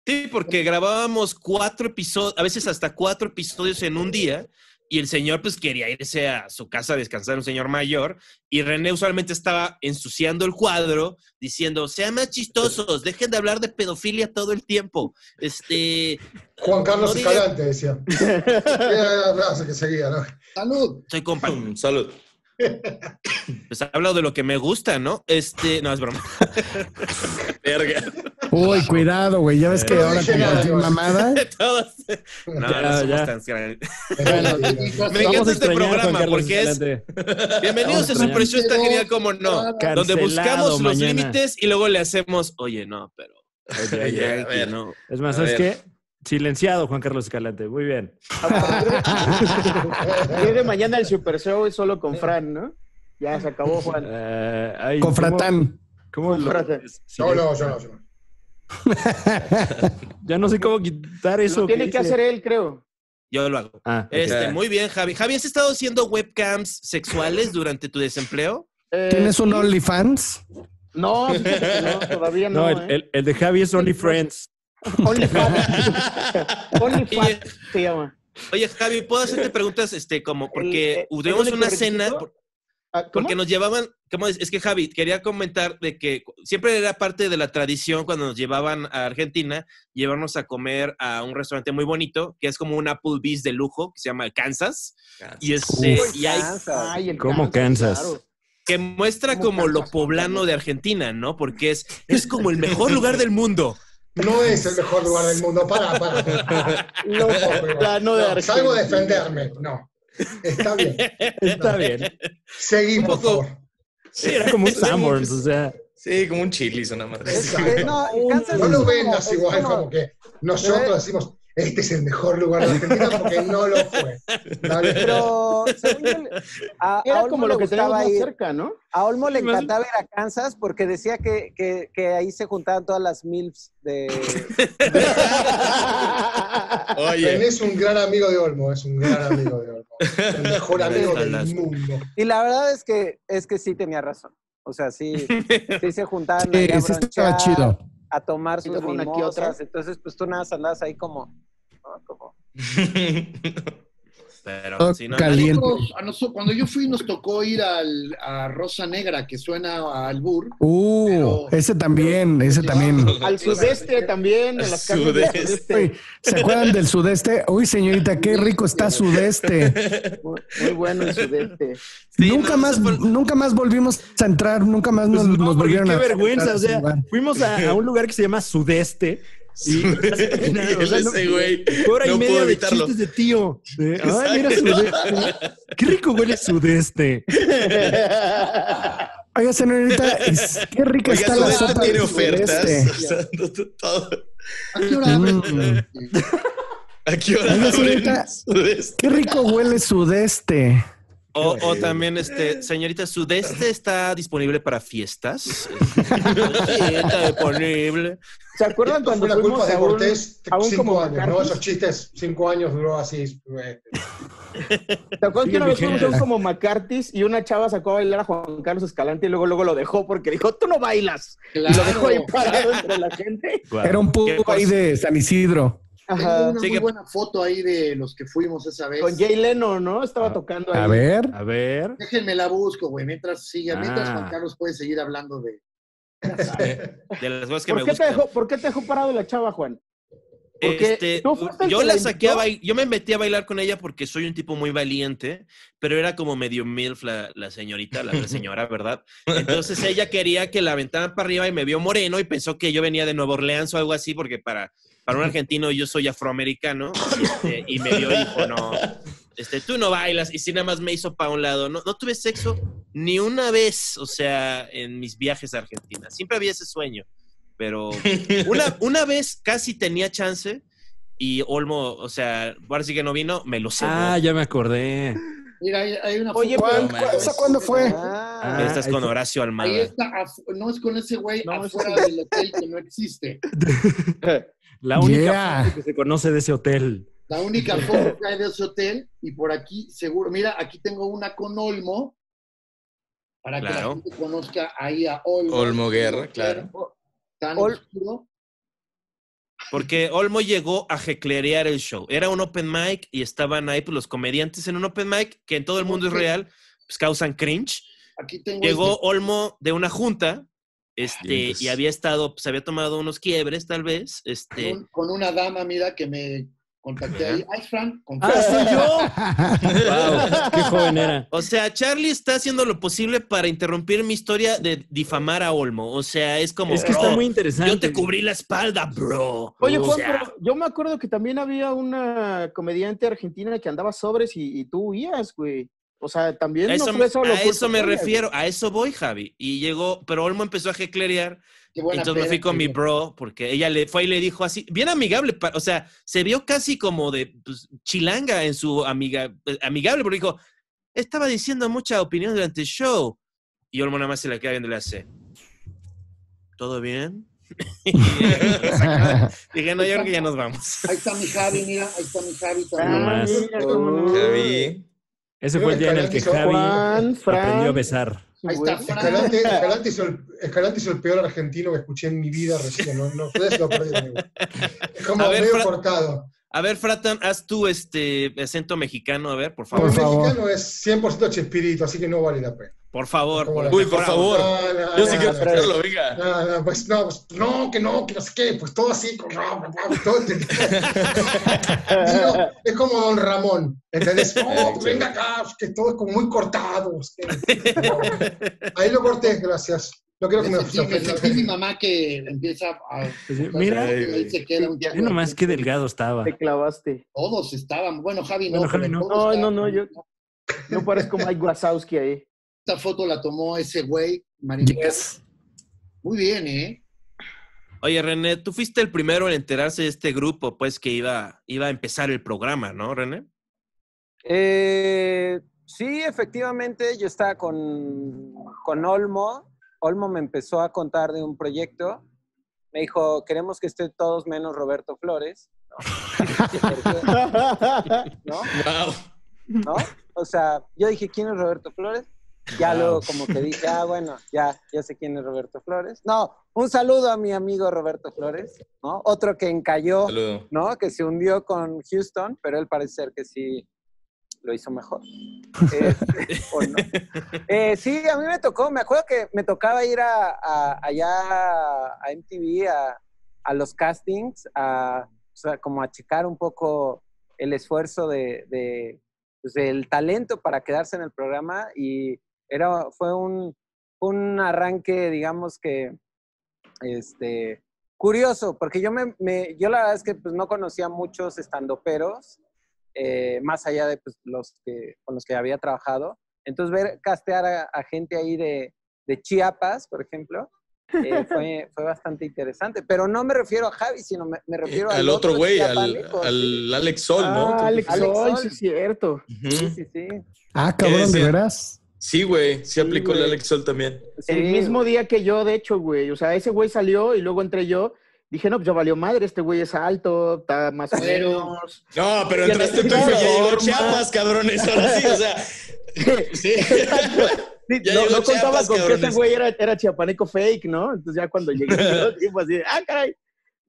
Sí, porque grabábamos cuatro episodios, a veces hasta cuatro episodios en un día, y el señor pues quería irse a su casa a descansar, un señor mayor, y René usualmente estaba ensuciando el cuadro, diciendo, sean más chistosos, dejen de hablar de pedofilia todo el tiempo. Este, Juan Carlos No diga- Escalante decía. (laughs) Era la frase que seguía, ¿no? Salud. soy compa. Salud. (laughs) Pues hablo de lo que me gusta, ¿no? Este, no, es broma. (laughs) Verga. Uy, cuidado, güey. Ya ves que ahora con no. (laughs) Todos. mamada. No, Ya, no somos ya. tan... Bueno, Me encanta a este programa porque es. Bienvenidos a Vamos a Super Show, está genial como no. Donde buscamos los límites y luego le hacemos, oye, no, pero. Oye, ver. no. Es más, ¿sabes qué? Silenciado, Juan Carlos Escalante. Muy bien. (laughs) De mañana el Super Show es solo con Fran, ¿no? Ya se acabó, Juan. Eh, ay, Con ¿cómo- Fratán. ¿Cómo, Con lo- Fratán. Sí, No, no, yo no, yo no. (laughs) Ya no sé cómo quitar eso. Lo tiene que hacer él, creo. Yo lo hago. Ah. Este, muy bien, Javi. Javi, ¿has estado haciendo webcams sexuales durante tu desempleo? Eh, ¿Tienes un OnlyFans? No, no, todavía (laughs) no. no, el, ¿eh? el- el de Javi es Only Friends. OnlyFans. (laughs) Se llama. Oye, Javi, ¿puedo hacerte preguntas? Este, como, porque El- eh, tuvimos único una cena. Ah, ¿cómo? Porque nos llevaban, ¿cómo es? Es que Javi, quería comentar de que siempre era parte de la tradición cuando nos llevaban a Argentina, llevarnos a comer a un restaurante muy bonito, que es como un Applebee's de lujo, que se llama Kansas. Y, este, Uy, y hay, Kansas. Ay, el ¿Cómo Kansas? claro. que muestra ¿Cómo como lo poblano de Argentina, ¿no? Porque es, es como el mejor lugar del mundo. No es el mejor lugar del mundo. Para, para. Plano de No, Argentina. salgo a defenderme. No. Está bien. Está bien. Por favor. Sí, era como un Sanborns, o sea. Sí, como un chilis, una madre. Es- no, No lo vendas igual como que nosotros decimos, este es el mejor lugar de Argentina porque no lo fue. ¿Vale? Pero según yo, a, a Era Olmo como lo que tenemos más ir. cerca, ¿no? A Olmo le encantaba ir a Kansas porque decía que, que, que ahí se juntaban todas las MILFs de... (laughs) Oye, Tenés un gran amigo de Olmo, es un gran amigo de Olmo. El mejor amigo del mundo. Y la verdad es que, es que sí tenía razón. O sea, sí, (laughs) sí se juntaban Sí, ahí a sí estaba chido. A tomar sus mimosas. Entonces, pues tú nada más andabas ahí como... ¿no? como (laughs) Pero Todo si no, caliente. Nosotros- a nosotros- cuando yo fui nos tocó ir al, a Rosa Negra, que suena a albur. Uh, Pero- ese también, ese también. Al sudeste también, en las del Sudeste. ¿Se acuerdan del sudeste? Uy, señorita, qué rico está sudeste. Muy, muy bueno el sudeste. Sí, nunca no, más, nunca más volvimos a entrar, nunca más nos, Pues no, nos volvieron qué a vergüenza, o sea, fuimos a, a un lugar que se llama Sudeste. Y, (laughs) o sea, no- ese güey. hora y media puedo de chistes de tío. De, Ay, mira Sudeste. Qué rico huele Sudeste. Oiga, señorita, qué rica Oiga, está la sopa tiene ofertas. O sea, todo- todo- ¿A qué hora abren? ¿A qué hora Oiga, señorita? Qué rico huele sudeste. O, o también, este, señorita, ¿Sudeste está disponible para fiestas? sí, está (laughs) disponible. ¿Se acuerdan Esto cuando fue la culpa de Cortés a un cinco como años, ¿no? Esos chistes, cinco años duró así. ¿Te acuerdas que una vez fuimos a un como McCarthy's y una chava sacó a bailar a Juan Carlos Escalante y luego luego lo dejó porque dijo, tú no bailas? Y lo dejó ahí parado entre la gente. Era un pub ahí de San Isidro. Tengo una muy buena foto ahí de los que fuimos esa vez. Con Jay Leno, ¿no? Estaba tocando ahí. A ver. A ver. Déjenme la busco, güey, mientras siga, mientras Ah. Juan Carlos puede seguir hablando de... (laughs) De las cosas que ¿Por me qué, te gustan. dejó, ¿Por qué te dejó parado la chava, Juan? Porque Este, yo la la saqué a bailar, yo me metí a bailar con ella porque soy un tipo muy valiente, pero era como medio milf la, la señorita, la, la (laughs) señora, ¿verdad? Entonces ella quería que la aventaran para arriba y me vio moreno y pensó que yo venía de Nueva Orleans o algo así, porque para, para un argentino yo soy afroamericano, y, este, y me vio y dijo, no, este, tú no bailas, y sí nada más me hizo para un lado. No, no tuve sexo ni una vez, o sea, en mis viajes a Argentina. Siempre había ese sueño, pero una, (laughs) una vez casi tenía chance y Olmo, o sea, ahora sí que no vino, me lo cebó. Ah, ya me acordé. Mira, hay, hay una Oye, foto. ¿cuál- No cuál- mames. esa cuándo fue? Ah, Estás con Horacio Ahí Almada. está, af- no es con ese güey No, es afuera del hotel que no existe. (laughs) La única Yeah. foto que se conoce de ese hotel. La única foto que hay de ese hotel, y por aquí seguro, mira, aquí tengo una con Olmo, para que la gente conozca ahí a Olmo. Olmo Guerra, claro. Tan Ol- oscuro. Porque Olmo llegó a jeclerear el show. Era un open mic y estaban ahí pues, los comediantes en un open mic que en todo el mundo es real, pues causan cringe. Aquí tengo Llegó este. Olmo de una junta este, y había estado, pues había tomado unos quiebres tal vez. Este, con, con una dama, mira, que me contacté ahí. Ay, Fran, ¡Ah, soy yo! ¡Wow! ¡Qué joven era! O sea, Charlie está haciendo lo posible para interrumpir mi historia de difamar a Olmo. O sea, es como. Es que está "Bro, muy interesante. Yo te cubrí la espalda, bro. Oye, O Juan, sea, pero yo me acuerdo que también había una comediante argentina que andaba sobres y, y tú huías, güey. O sea, también a eso, no fue solo a culpa eso me refiero, a eso voy, Javi. Y llegó, pero Olmo empezó a jeclerear. Qué buena Entonces me fui con mi bro, porque ella le fue y le dijo así, bien amigable, o sea, se vio casi como de pues, chilanga en su amiga, eh, amigable, porque dijo, estaba diciendo mucha opinión durante el show. Y Olmo nada más se la queda viendo y le hace, ¿todo bien? (laughs) (laughs) Dije, no, yo creo que ya nos vamos. Ahí está mi Javi, mira, ahí está mi Javi Ah, más. Javi. Ese fue el día en el que Javi Juan, aprendió a besar. Ahí está Fran. Escalante, Escalante hizo el, Escalante hizo el peor argentino que escuché en mi vida recién. No, no ustedes lo perdieron. Es como A ver, medio Fra- cortado. A ver, Fratan, haz tu este acento mexicano, a ver, por favor. el mexicano es 100% chespirito, así que no vale la pena. Por favor. Por Uy, por favor. No, no, Yo sí no, quiero no, escucharlo, venga. No, no, pues no, pues, no, que no, que no sé qué, pues todo así, con, no, todo (laughs) No, es como Don Ramón, ¿entendés? No, pues venga acá, es que todo es como muy cortado. es que- no. Ahí lo corté, gracias. No quiero que me sentí mi mamá que empieza a... Pues, mira. ahí se queda un nomás qué delgado estaba. Te clavaste. Todos estaban, bueno, Javi no. Bueno, Javi no. No, no, no, yo no parezco Mike Wazowski ahí. Esta foto la tomó ese güey, Marín. Yes. Muy bien, ¿eh? Oye, René, tú fuiste el primero en enterarse de este grupo, pues que iba, iba a empezar el programa, ¿no, René? Eh, sí, efectivamente, yo estaba con, con Olmo. Olmo me empezó a contar de un proyecto. Me dijo, queremos que esté todos menos Roberto Flores. (laughs) ¿No? Wow. ¿No? O sea, yo dije, ¿quién es Roberto Flores? Ya luego como que dije, ah, bueno, ya, ya sé quién es Roberto Flores. No, un saludo a mi amigo Roberto Flores, ¿no? Otro que encalló, Saludo. ¿no? Que se hundió con Houston, pero él parece ser que sí lo hizo mejor. (laughs) ¿o no? Eh, sí, a mí me tocó, me acuerdo que me tocaba ir a, a- allá a MTV, a, a los castings, a, o sea, como a checar un poco el esfuerzo de, de, pues, del talento para quedarse en el programa y era, fue un, un arranque, digamos que, este, curioso, porque yo, me, me- yo la verdad es que pues, no conocía muchos estandoperos, eh, más allá de pues, los que, con los que había trabajado. Entonces, ver castear a, a gente ahí de, de Chiapas, por ejemplo, eh, (laughs) fue, fue bastante interesante. Pero no me refiero a Javi, sino me, me refiero al otro güey, al, al Alex Sol, ¿no? Ah, Alex Alex Sol, Sol. sí es cierto. Sí, sí, sí. Ah, cabrón, ¿Qué ¿de veras? Sí, güey, sí, Sí, aplicó el güey. Alex Sol también. Sí, El mismo güey. día que yo, de hecho, güey. O sea, ese güey salió y luego entré yo. Dije, no, pues ya valió madre, este güey es alto, está más o menos. No, pero entraste tú y ya llegó. Chiapas, cabrones, ahora sí, o sea. (laughs) Sí. (laughs) Sí, Ya no, llegó no contaba Chiapas, con que ese güey era, era chiapaneco fake, ¿no? Entonces ya cuando llegué, yo (laughs) fue así, ah, caray,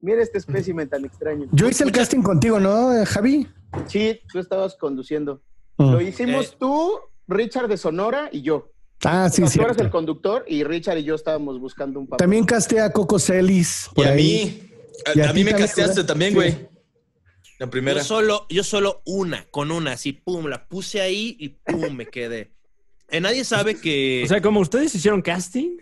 mira este espécimen tan extraño. Yo hice el casting contigo, ¿no, Javi? Sí, tú estabas conduciendo. Mm. Lo hicimos Eh. tú, Richard de Sonora y yo. Ah, sí, No, tú eras el conductor y Richard y yo estábamos buscando un papel. También casté a Coco Celis Y por a ahí. mí, Y a, a a mí me casteaste ¿verdad? también, Sí. güey. La primera. Yo solo, yo solo una, con una, así, pum, la puse ahí y pum, me quedé. Eh, nadie sabe que. O sea, como ustedes hicieron casting.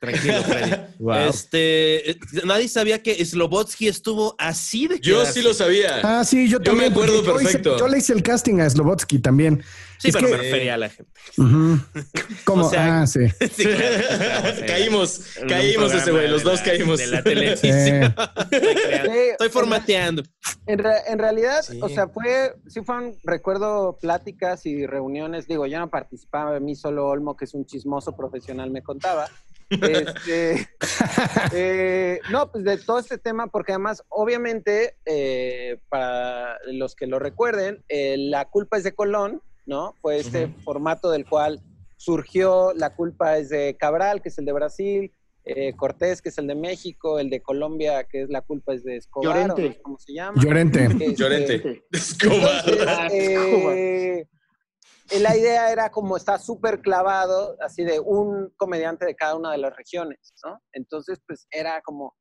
Tranquilo, Freddy. Wow. Este, nadie sabía que Slobotsky estuvo así de Yo quedarse. sí lo sabía. Ah, sí, yo Yo también. me acuerdo porque yo hice- perfecto. yo le hice el casting a Slobotsky también. Sí, Es pero que- me refería a la gente. ¿Cómo? O sea, ah, sí. (laughs) Sí, claro, claro, sí. caímos, caímos ese güey, los dos la- caímos. De la televisión. Eh, (laughs) Sí, Estoy formateando. En, re- en realidad, Sí. o sea, fue, sí fueron, recuerdo pláticas y reuniones, digo, yo no participaba, a mí solo Olmo, que es un chismoso profesional, me contaba. Este, (laughs) eh, no, pues de todo este tema, porque además, obviamente, eh, para los que lo recuerden, eh, la culpa es de Colón, ¿no? Fue este formato del cual surgió, la culpa es de Cabral, que es el de Brasil, eh, Cortés, que es el de México, el de Colombia, que es la culpa es de Escobar, o Llorente. no sé ¿cómo se llama? Llorente. Este, Llorente. Escobar. entonces, eh, eh, la idea era como está súper clavado, así de un comediante de cada una de las regiones, ¿no? Entonces, pues era como...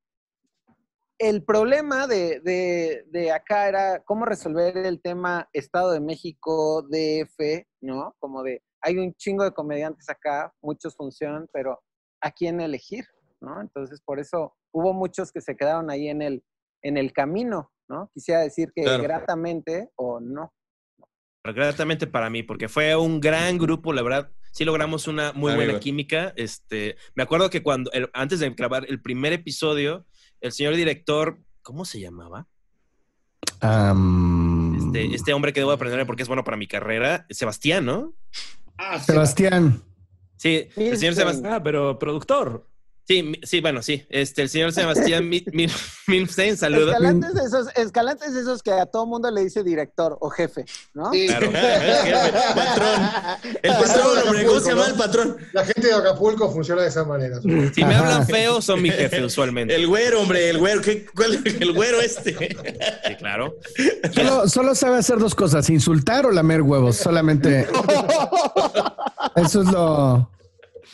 El problema de, de- de acá era cómo resolver el tema Estado de México, DF, ¿no? Como de, hay un chingo de comediantes acá, muchos funcionan, pero ¿a quién elegir? ¿no? Entonces, por eso hubo muchos que se quedaron ahí en el, en el camino, ¿no? Quisiera decir que Claro. gratamente o no. Gratamente para mí, porque fue un gran grupo, la verdad. Sí logramos una muy buena química. Este, me acuerdo que cuando, el- antes de grabar el primer episodio, el señor director, ¿cómo se llamaba? Am, Este, este hombre que debo aprender porque es bueno para mi carrera, Sebastián, ¿no? Ah. Sebastián. Sí, el señor Sebastián. Ah, pero productor. Sí, sí, bueno, sí. Este, el señor Sebastián Mi- Mi- (laughs) Milstein, saludos. Escalantes de esos, escalantes esos que a todo mundo le dice director o jefe, ¿no? Sí. Claro. patrón. El patrón, hombre, ¿cómo se llama el patrón? La gente de Acapulco funciona de esa manera. Si me hablan feo, son mi jefe (laughs) usualmente. El güero, hombre, el güero. ¿qué, cuál- el güero este. Sí, claro. Solo, solo sabe hacer dos cosas, insultar o lamer huevos. Solamente. (laughs) Eso es lo.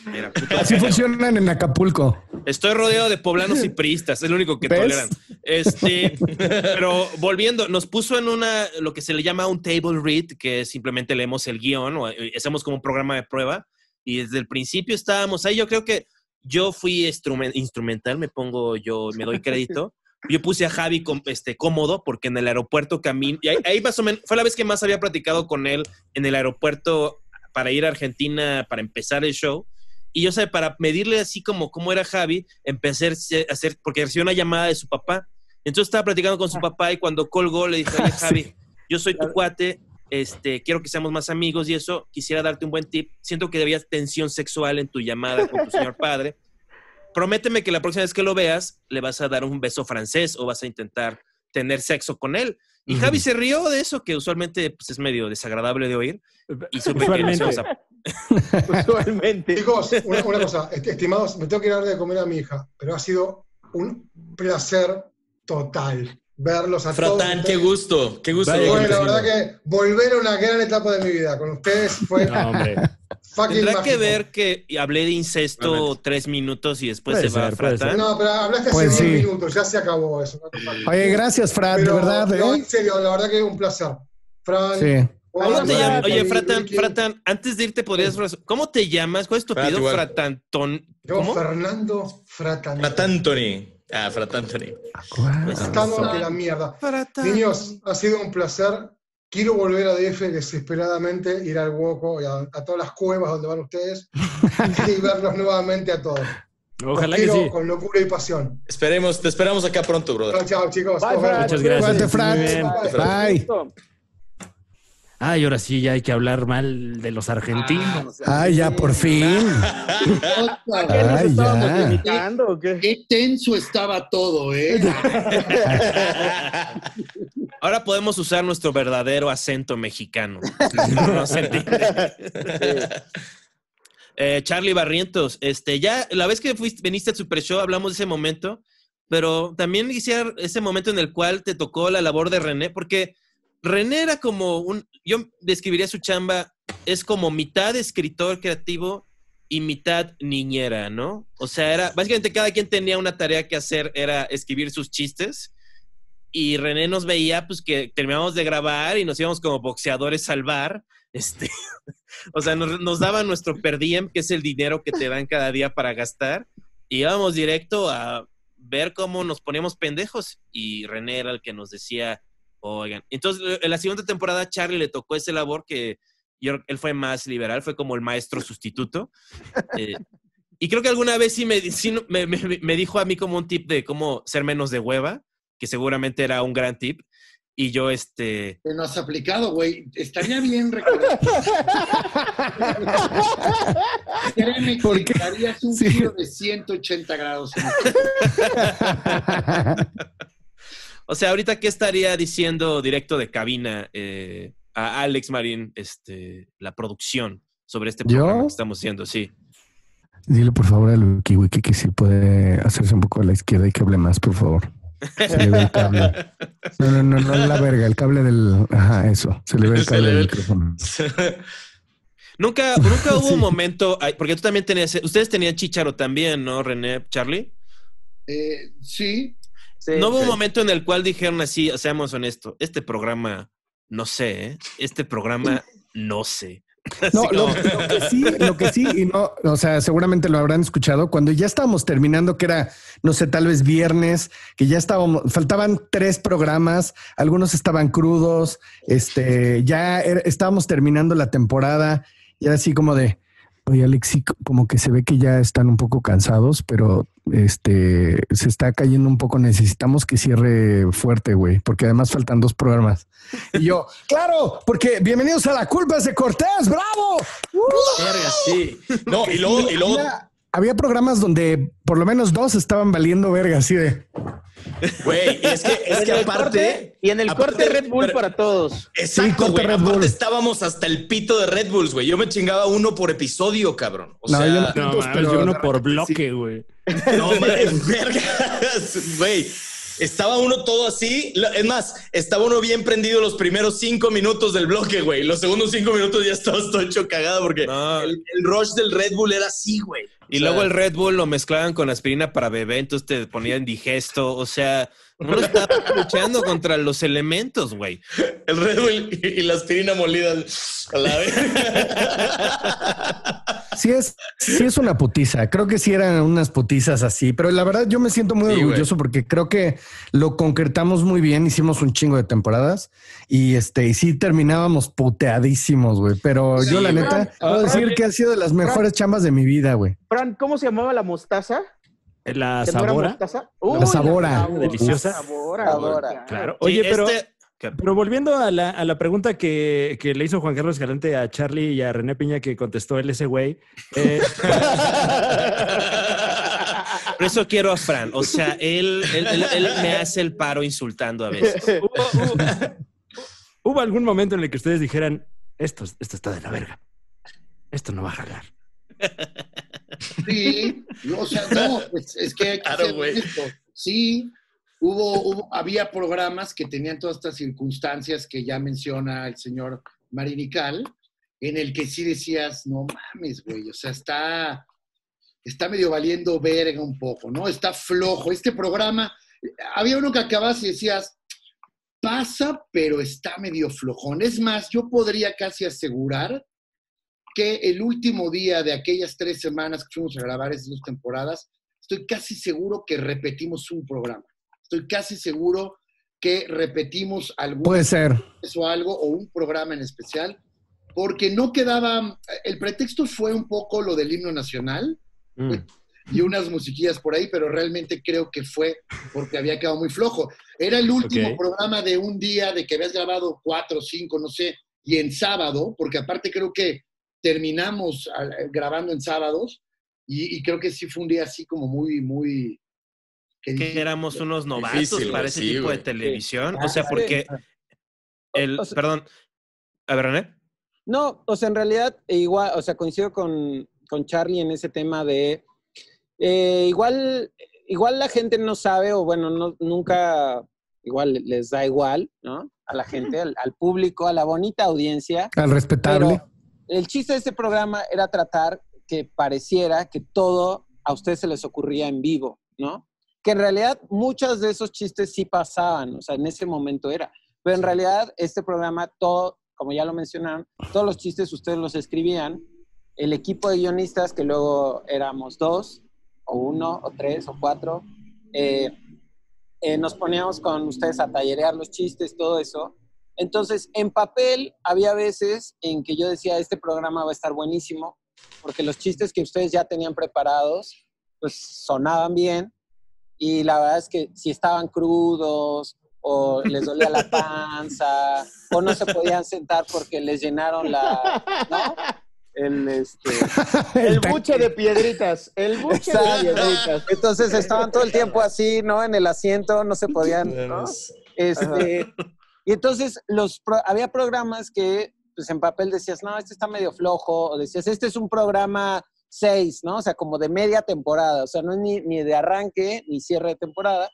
Mira, (laughs) Así funcionan en Acapulco. Estoy rodeado de poblanos y priistas, es lo único que ¿Ves? toleran. Este, (laughs) pero volviendo, nos puso en una, lo que se le llama un table read, que simplemente leemos el guion o eh, hacemos como un programa de prueba. Y desde el principio estábamos ahí. Yo creo que yo fui instrumen- instrumental, me pongo yo, me doy crédito. Yo puse a Javi com- este, cómodo porque en el aeropuerto camino, y ahí, ahí más o menos, fue la vez que más había platicado con él en el aeropuerto para ir a Argentina para empezar el show. Y yo, sé, para medirle así como cómo era Javi, empecé a hacer, porque recibió una llamada de su papá. Entonces estaba platicando con su papá y cuando colgó le dije, oye (laughs) Javi, yo soy tu cuate, este, quiero que seamos más amigos y eso, quisiera darte un buen tip. Siento que había tensión sexual en tu llamada con tu señor padre. Prométeme que la próxima vez que lo veas, le vas a dar un beso francés o vas a intentar tener sexo con él. Y. Javi se rió de eso, que usualmente pues, es medio desagradable de oír. Y supe que (laughs) Usualmente. Chicos, una, una cosa, est- estimados, me tengo que ir a dar de comer a mi hija, pero ha sido un placer total verlos a todos. Fratán, qué gusto. Qué gusto. Te la verdad que volver a una gran etapa de mi vida con ustedes fue No, hombre. Tendrá que ver que hablé de incesto tres minutos y después Puede se va ser, puede Fratán. No, pero hablaste Pues hace 10 sí. minutos, ya se acabó eso. no. Oye, gracias, Fran, de verdad. no, ¿eh? en serio, la verdad que un placer. Fran, Sí. ¿Cómo te llamas? Oye, Ricky. Fratán, antes de irte podrías... ¿Cómo te llamas? ¿Cuál es tu apellido? igual. Fratantón. Yo, ¿Cómo? Fernando Fratán. Fratantoni. Ah, Fratantoni. Estamos de la mierda. Fratán. Niños, ha sido un placer. quiero volver a DF desesperadamente, ir al Woco y a, a todas las cuevas donde van ustedes (laughs) y verlos nuevamente a todos. Ojalá Los que quiero sí. con locura y pasión. Esperemos, te esperamos acá pronto, brother. Chao, chao, chicos. Bye. Muchas gracias. Muy bien. Bye. Ay, ahora sí ya hay que hablar mal de los argentinos. Ay, ya por fin. ¿Qué nos Ay, estábamos ya. limitando o qué? Qué tenso estaba todo, ¿eh? (laughs) Ahora podemos usar nuestro verdadero acento mexicano. No entiende. Eh, Charlie Barrientos, este, ya la vez que fuiste, viniste al Super Show hablamos de ese momento, pero también quisiera ese momento en el cual te tocó la labor de René, porque René era como un, yo describiría su chamba, es como mitad escritor creativo y mitad niñera, ¿no? O sea, era, básicamente cada quien tenía una tarea que hacer, era escribir sus chistes y René nos veía pues que terminábamos de grabar y nos íbamos como boxeadores al bar, este, (laughs) o sea, nos, daban nuestro per que es el dinero que te dan cada día para gastar, y íbamos directo a ver cómo nos poníamos pendejos y René era el que nos decía, oigan, entonces en la siguiente temporada a Charlie le tocó ese labor que yo, él fue más liberal, fue como el maestro sustituto. Eh, y creo que alguna vez sí, me, sí me, me- me dijo a mí como un tip de cómo ser menos de hueva, que seguramente era un gran tip. Y yo, este, no has aplicado, güey. Estaría bien recordar. (laughs) Créeme que ¿Por qué? darías un Sí. giro de 180 grados. (laughs) o sea, ahorita, ¿qué estaría diciendo directo de cabina eh, a Alex Marín, este, la producción sobre este ¿Yo? programa que estamos haciendo? Sí. Dile por favor al Kiwiki que si puede hacerse un poco a la izquierda y que hable más, por favor. Se le ve el cable. No, no, no, no la verga, el cable del. Ajá, eso. Se le ve el cable del el- micrófono. (laughs) Nunca, nunca hubo (laughs) Sí. un momento, porque tú también tenías, ustedes tenían chicharo también, ¿no, René, Charlie? Eh, sí, Sí. no hubo un momento en el cual dijeron así, seamos honestos, este programa, no sé, ¿eh? este programa, no sé. (laughs) No, lo, que sí, lo que sí, y no, o sea, seguramente lo habrán escuchado cuando ya estábamos terminando, que era, no sé, tal vez viernes, que ya estábamos, faltaban tres programas, algunos estaban crudos, este, ya estábamos terminando la temporada, y era así como de, oye, Alexi, como que se ve que ya están un poco cansados, pero este, se está cayendo un poco, necesitamos que cierre fuerte, güey, porque además faltan dos programas. Y yo, (laughs) claro, porque bienvenidos a la culpa de Cortés, bravo. Sí. No, y luego, y luego, Había, programas donde por lo menos dos estaban valiendo verga, así de. güey, y es que, es que el aparte. corte- y en el aparte- corte Red Bull pero- para todos. Exacto, corte güey. Red Aparte Bull. estábamos hasta el pito de Red Bulls, güey. Yo me chingaba uno por episodio, cabrón. O No, sea, yo no- No, mames, pero yo uno por bloque, güey. No, mames. (laughs) Güey. Estaba uno todo así. Es más, estaba uno bien prendido los primeros cinco minutos del bloque, güey. Los segundos cinco minutos ya estabas todo hecho cagado porque No. el, el rush del Red Bull era así, güey. Y O sea, luego el Red Bull lo mezclaban con aspirina para bebé, entonces te ponía indigesto. O sea, uno estaba (laughs) luchando contra los elementos, güey. El Red Bull y, y la aspirina molida a la vez. (laughs) Sí es, sí es una putiza. Creo que sí eran unas putizas así, pero la verdad yo me siento muy Sí, orgulloso porque creo que lo concretamos muy bien. Hicimos un chingo de temporadas y este, y sí terminábamos puteadísimos, güey. Pero yo, la neta, puedo decir que ha sido de las mejores chambas de mi vida, güey. Fran, ¿cómo se llamaba la mostaza? La ¿Que no sabora. mostaza? La sabora. Deliciosa. Sabora, Sabora. Claro. Sí, Oye, pero, este- pero volviendo a la, a la pregunta que, que le hizo Juan Carlos Escalante a Charlie y a René Piña, que contestó él ese güey. eh, (laughs) Por eso quiero a Fran. O sea, él, él, él- él me hace el paro insultando a veces. (laughs) ¿hubo, hubo- hubo algún momento en el que ustedes dijeran, esto, esto está de la verga? Esto no va a jalar. Sí, no, o sea, no, pues, es que hay que Claro. Sí, hubo, hubo- había programas que tenían todas estas circunstancias que ya menciona el señor Marinical, en el que sí decías, no mames, güey, o sea, está, está medio valiendo verga un poco, ¿no? Está flojo. Este programa, había uno que acabas y decías, pasa, pero está medio flojón. Es más, yo podría casi asegurar que el último día de aquellas tres semanas que fuimos a grabar esas dos temporadas, estoy casi seguro que repetimos un programa. Estoy casi seguro que repetimos algún Puede ser. o algo o un programa en especial, porque no quedaba, el pretexto fue un poco lo del himno nacional Mm. y unas musiquillas por ahí, pero realmente creo que fue porque había quedado muy flojo. Era el último programa de un día de que habías grabado cuatro, cinco, no sé, y en sábado, porque aparte creo que terminamos al- grabando en sábados, y, y creo que sí fue un día así como muy, muy... Que éramos unos novatos Difícil, para ese sí, tipo güey. de televisión. Sí. O sea, Ah, porque el, O- o sea- perdón, a ver, René. No, o sea, en realidad, igual, o sea, coincido con, con Charlie en ese tema de, eh, igual, igual la gente no sabe, o bueno, no, nunca, igual les da igual, ¿no? A la gente, al, al público, a la bonita audiencia. Al respetable. Pero el chiste de este programa era tratar que pareciera que todo a ustedes se les ocurría en vivo, ¿no? Que en realidad muchos de esos chistes sí pasaban, o sea, en ese momento era. Pero en realidad este programa, todo, como ya lo mencionaron, todos los chistes ustedes los escribían. El equipo de guionistas, que luego éramos dos, o uno, o tres, o cuatro, eh, eh, nos poníamos con ustedes a tallerear los chistes, todo eso. Entonces, en papel había veces en que yo decía, este programa va a estar buenísimo, porque los chistes que ustedes ya tenían preparados, pues sonaban bien, y la verdad es que si estaban crudos, o les dolía la (laughs) panza, o no se podían sentar porque les llenaron la, ¿no? El, este, (laughs) El buche de piedritas. El buche de piedritas. Entonces estaban todo el tiempo así, ¿no? En el asiento, no se podían, ¿no? Este, y entonces los pro- había programas que, pues en papel decías, no, este está medio flojo, o decías, este es un programa 6, ¿no? O sea, como de media temporada, o sea, no es ni, ni de arranque ni cierre de temporada.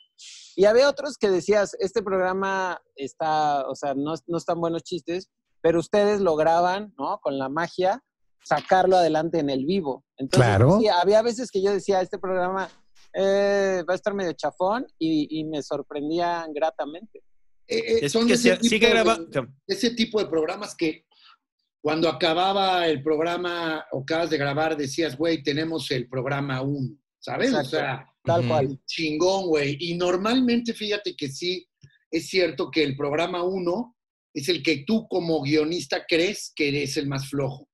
Y había otros que decías, este programa está, o sea, no, no están buenos chistes, pero ustedes lograban, ¿no? Con la magia, sacarlo adelante en el vivo. Entonces, Claro. sí, había veces que yo decía, este programa eh, va a estar medio chafón y, y me sorprendían gratamente. Eh, eh, son que ese sí- tipo sigue de- grabando. ese tipo de programas que cuando acababa el programa o acabas de grabar decías, güey, tenemos el programa 1, ¿sabes? Exacto. O sea, Tal cual. chingón, güey. Y normalmente, fíjate que sí, es cierto que el programa 1 es el que tú como guionista crees que es el más flojo.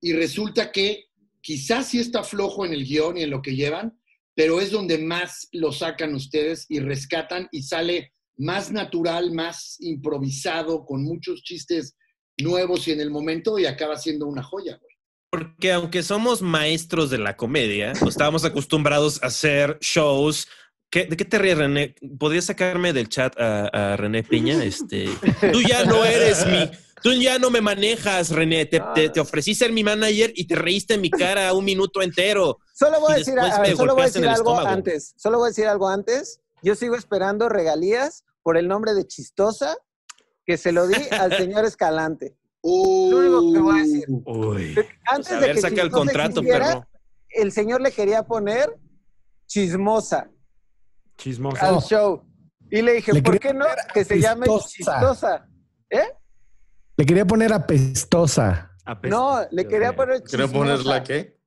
Y resulta que quizás sí está flojo en el guion y en lo que llevan, pero es donde más lo sacan ustedes y rescatan y sale más natural, más improvisado, con muchos chistes nuevos y en el momento y acaba siendo una joya, güey. Porque aunque somos maestros de la comedia, o estábamos acostumbrados a hacer shows. ¿Qué- ¿De qué te ríes, René? ¿Podrías sacarme del chat a, a René Piña? Este, tú ya no eres mi. Tú ya no me manejas, René. Te, te- te ofrecí ser mi manager y te reíste en mi cara un minuto entero. Solo voy a decir, después a me ver, solo voy a golpeaste en decir el algo estómago. antes. Solo voy a decir algo antes. Yo sigo esperando regalías por el nombre de Chistosa que se lo di (laughs) al señor Escalante. Lo único que voy a decir. Uy. Antes Pues a de ver, que saca el contrato, existiera, perro. El señor le quería poner chismosa Chismoso. al show. Y le dije, Le ¿por quería qué no? Que se llame apestosa. Chistosa. ¿Eh? Le quería poner apestosa. No, le quería poner ¿Quiero chismosa. ponerla qué?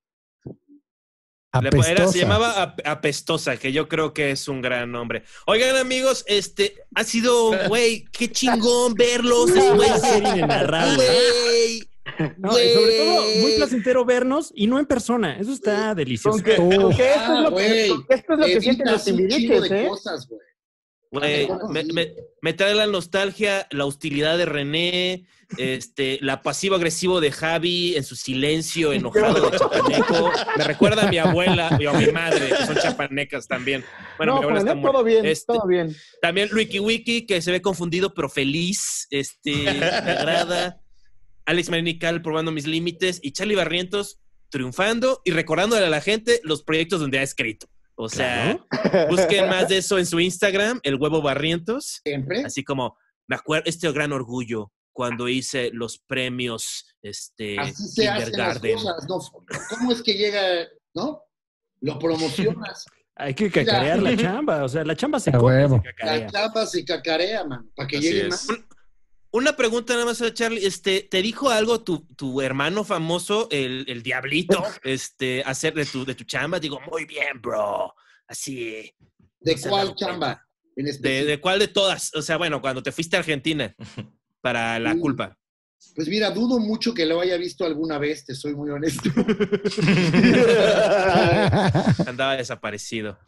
Le- era- Apestosa. se llamaba Ap- Apestosa, que yo creo que es un gran nombre. Oigan, amigos, este ha sido, güey, qué chingón verlos (laughs) después Una serie de inenarrable. Güey, No, y sobre todo, muy placentero vernos y no en persona. Eso está delicioso. Con que, Uf. con que esto, es lo que, esto es lo que sienten los timbiriches, ¿eh? cosas, güey. Güey, me, me- me trae la nostalgia, la hostilidad de René, este, la pasivo-agresivo de Javi en su silencio enojado de chapaneco. Me recuerda a mi abuela y a mi madre, que son chapanecas también. Bueno, no, mi abuela está todo bien, Este, todo bien. También Wiki Wiki, que se ve confundido pero feliz. Este, me agrada. Alex Marinical probando mis límites. Y Charlie Barrientos triunfando y recordándole a la gente los proyectos donde ha escrito. O sea, busquen más de eso en su Instagram, el huevo Barrientos. Siempre. Así como, me acuerdo, este gran orgullo cuando hice los premios este, Así se hacen las cosas, ¿no? ¿Cómo es que llega, no? Lo promocionas. (laughs) Hay que cacarear la chamba. O sea, la chamba se come, se cacarea. La chapa se cacarea, mano, para que Así llegue es. más. Una pregunta nada más a Charlie. Este, ¿te dijo algo tu, tu hermano famoso, el, el diablito, (laughs) este, hacer de tu, de tu chamba? Digo, muy bien, bro. Así. ¿De No cuál chamba? En ¿De, de cuál de todas? O sea, bueno, cuando te fuiste a Argentina (laughs) para la Sí. culpa. Pues mira, dudo mucho que lo haya visto alguna vez, te soy muy honesto. (laughs) Andaba desaparecido.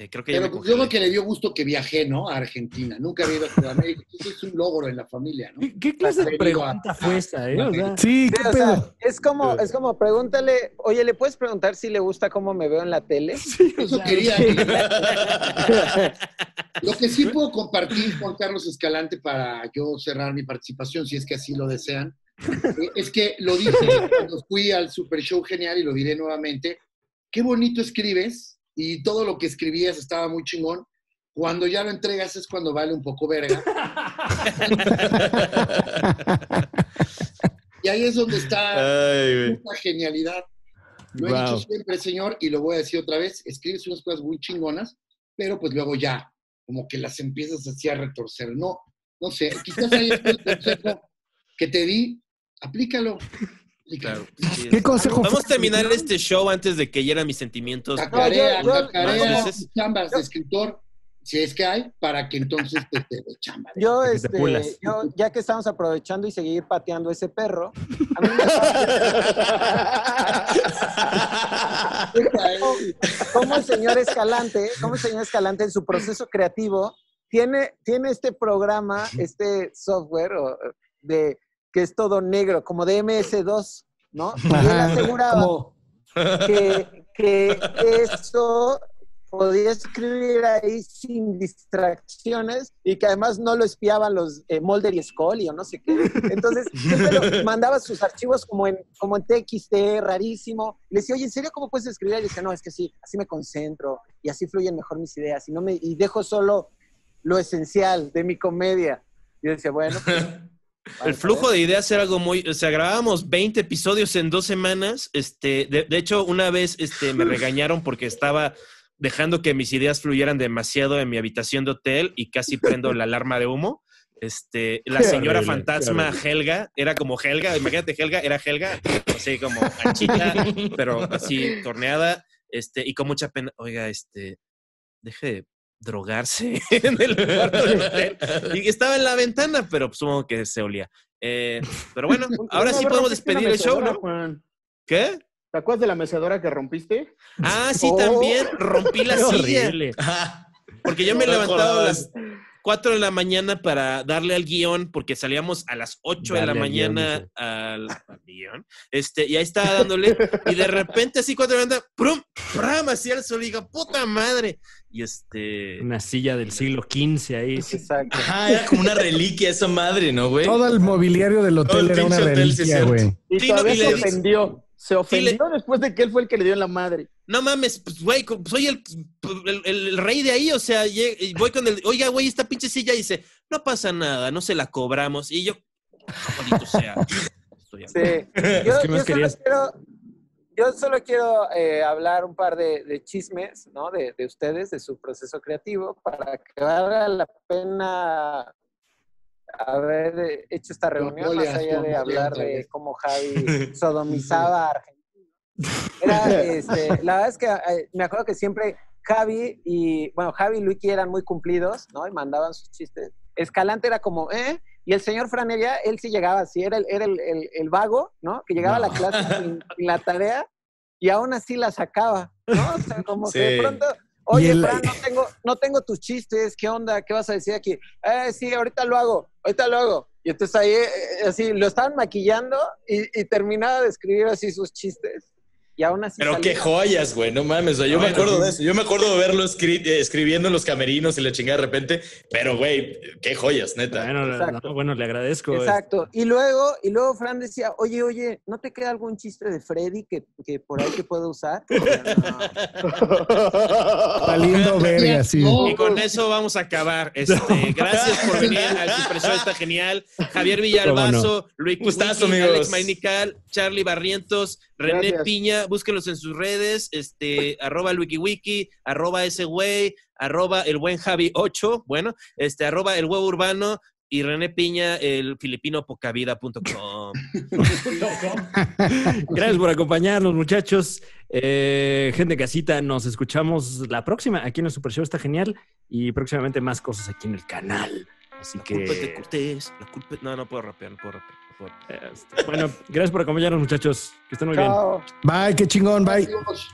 Eh, creo que ya Pero pues, yo congelé. creo que le dio gusto que viajé, ¿no? A Argentina. Nunca había ido a Sudamérica. Eso es un logro en la familia, ¿no? ¿Qué clase de pregunta fue esa, eh? O sea, Sí, Sí, qué o sea, pedo. es como, es como pregúntale, oye, ¿le puedes preguntar si le gusta cómo me veo en la tele? Eso quería. (laughs) Lo que sí puedo compartir con Carlos Escalante para yo cerrar mi participación, si es que así lo desean, eh, es que lo dije cuando fui al Super Show Genial y lo diré nuevamente. Qué bonito escribes y todo lo que escribías estaba muy chingón. Cuando ya lo entregas es cuando vale un poco verga. (laughs) Y ahí es donde está esta genialidad. Lo he dicho siempre, señor, y lo voy a decir otra vez, escribes unas cosas muy chingonas, pero pues luego ya, como que las empiezas así a retorcer. No, no sé, quizás ahí está el consejo que te di, aplícalo. Claro. sí, ¿Qué es- consejo Vamos a terminar este show antes de que hieran mis sentimientos. Tarea, yo- yo- tarea, chambas de escritor, si es que hay, para que entonces te, te dé chamba. Yo, te este, yo, ya que estamos aprovechando y seguir pateando ese perro, a mí me (laughs) (laughs) el señor Escalante, cómo el señor Escalante en su proceso creativo tiene, tiene este programa, este software o, de que es todo negro, como de MS2, ¿no? (laughs) Y él aseguraba como- que, que eso podía escribir ahí sin distracciones y que además no lo espiaban los eh, Mulder y Scully o no sé qué. Entonces, siempre (laughs) mandaba sus archivos como en, como en TXT, rarísimo. Le decía, oye, ¿en serio cómo puedes escribir? Y dice, no, es que sí, así me concentro y así fluyen mejor mis ideas y, no me, y dejo solo lo esencial de mi comedia. Y yo decía, bueno, pues, (laughs) El flujo de ideas era algo muy, o sea, grabábamos 20 episodios en dos semanas. Este, de, de hecho, una vez este, me (laughs) regañaron porque estaba dejando que mis ideas fluyeran demasiado en mi habitación de hotel y casi prendo la alarma de humo. Este, (laughs) la señora horrible, fantasma Helga era como Helga, imagínate Helga, era Helga, así como anchita, (laughs) pero así torneada, este, y con mucha pena, oiga, este, deje de drogarse (laughs) en el cuarto del (laughs) hotel. Y estaba en la ventana, pero pues, supongo que se olía. Eh, pero bueno, (laughs) ahora sí podemos despedir el show, ¿no? Juan. ¿Qué? ¿Te acuerdas de la mecedora que rompiste? Ah, sí, Oh. también rompí la silla. Porque yo me a recordaba las 4 de la mañana para darle al guion, porque salíamos a las 8 de la Darle al guion, mañana al, al guion. Este, y ahí estaba dándole, y de repente así 4 de la mañana, ¡prum! ¡pram! Así al sol, y digo, ¡puta madre! Y este... Una silla del siglo XV ahí. exacto. Ajá, era como una reliquia esa madre, ¿no, güey? Todo el mobiliario del hotel el era una reliquia, güey. Y todavía se di- ofendió. Se ofendió le- después de que él fue el que le dio en la madre. No mames, pues, güey, soy el, el- el rey de ahí, o sea, voy con el, oiga, güey, esta pinche silla, y dice, no pasa nada, no se la cobramos, y yo, maldito sea. (laughs) Estoy Sí. (laughs) Yo, ¿Qué más yo solo quiero, yo solo quiero eh, hablar un par de, de chismes, ¿no? De, de ustedes, de su proceso creativo, para que valga la pena haber hecho esta reunión, más allá de hablar de cómo Javi (laughs) sodomizaba a Argentina. Era, (laughs) este, la verdad es que eh, me acuerdo que siempre Javi y, bueno, Javi y Luiki eran muy cumplidos, ¿no? Y mandaban sus chistes. Escalante era como, ¿eh? Y el señor Franeria, él sí llegaba así, era el, era el, el- el vago, ¿no? Que llegaba a la clase sin, sin la tarea y aún así la sacaba, ¿no? O sea, como que de pronto, oye, el- Fran, no tengo, no tengo tus chistes, ¿qué onda? ¿Qué vas a decir aquí? Eh, sí, ahorita lo hago, ahorita lo hago. Y entonces ahí, eh, eh, así, lo estaban maquillando y, y terminaba de escribir así sus chistes. Y aún así Pero qué joyas, güey, no mames. o sea, yo me acuerdo de eso. Yo me acuerdo de verlo escri- escribiendo en los camerinos y la chingada de repente. Pero, güey, qué joyas, neta. Bueno, Exacto. no, bueno, le agradezco. Exacto. Y luego, y luego Fran decía, oye, oye, ¿no te queda algún chiste de Freddy que, que por ahí que puedo usar? (laughs) Lindo verga, sí. Y con eso vamos a acabar. (laughs) Este, gracias por venir al Super Show, está genial. Javier Villalbazo, Luis Gustazo. Alex Mainical, Charlie Barrientos, René Gracias. Piña, búsquenlos en sus redes, este, arroba el WikiWiki, arroba ese güey, arroba el buen Javi 8, bueno, este, arroba el huevo urbano, Y René Piña, el filipinopocavida.com. (laughs) Gracias por acompañarnos, muchachos. Eh, gente de casita, nos escuchamos la próxima. Aquí en el Super Show está genial. Y próximamente más cosas aquí en el canal. Así que. Culpa es de Cortés. La culpa... No, no puedo rapear, no puedo rapear. Este, bueno, gracias por acompañarnos, muchachos. Que estén muy Chao. Bye, qué chingón, bye. Adiós.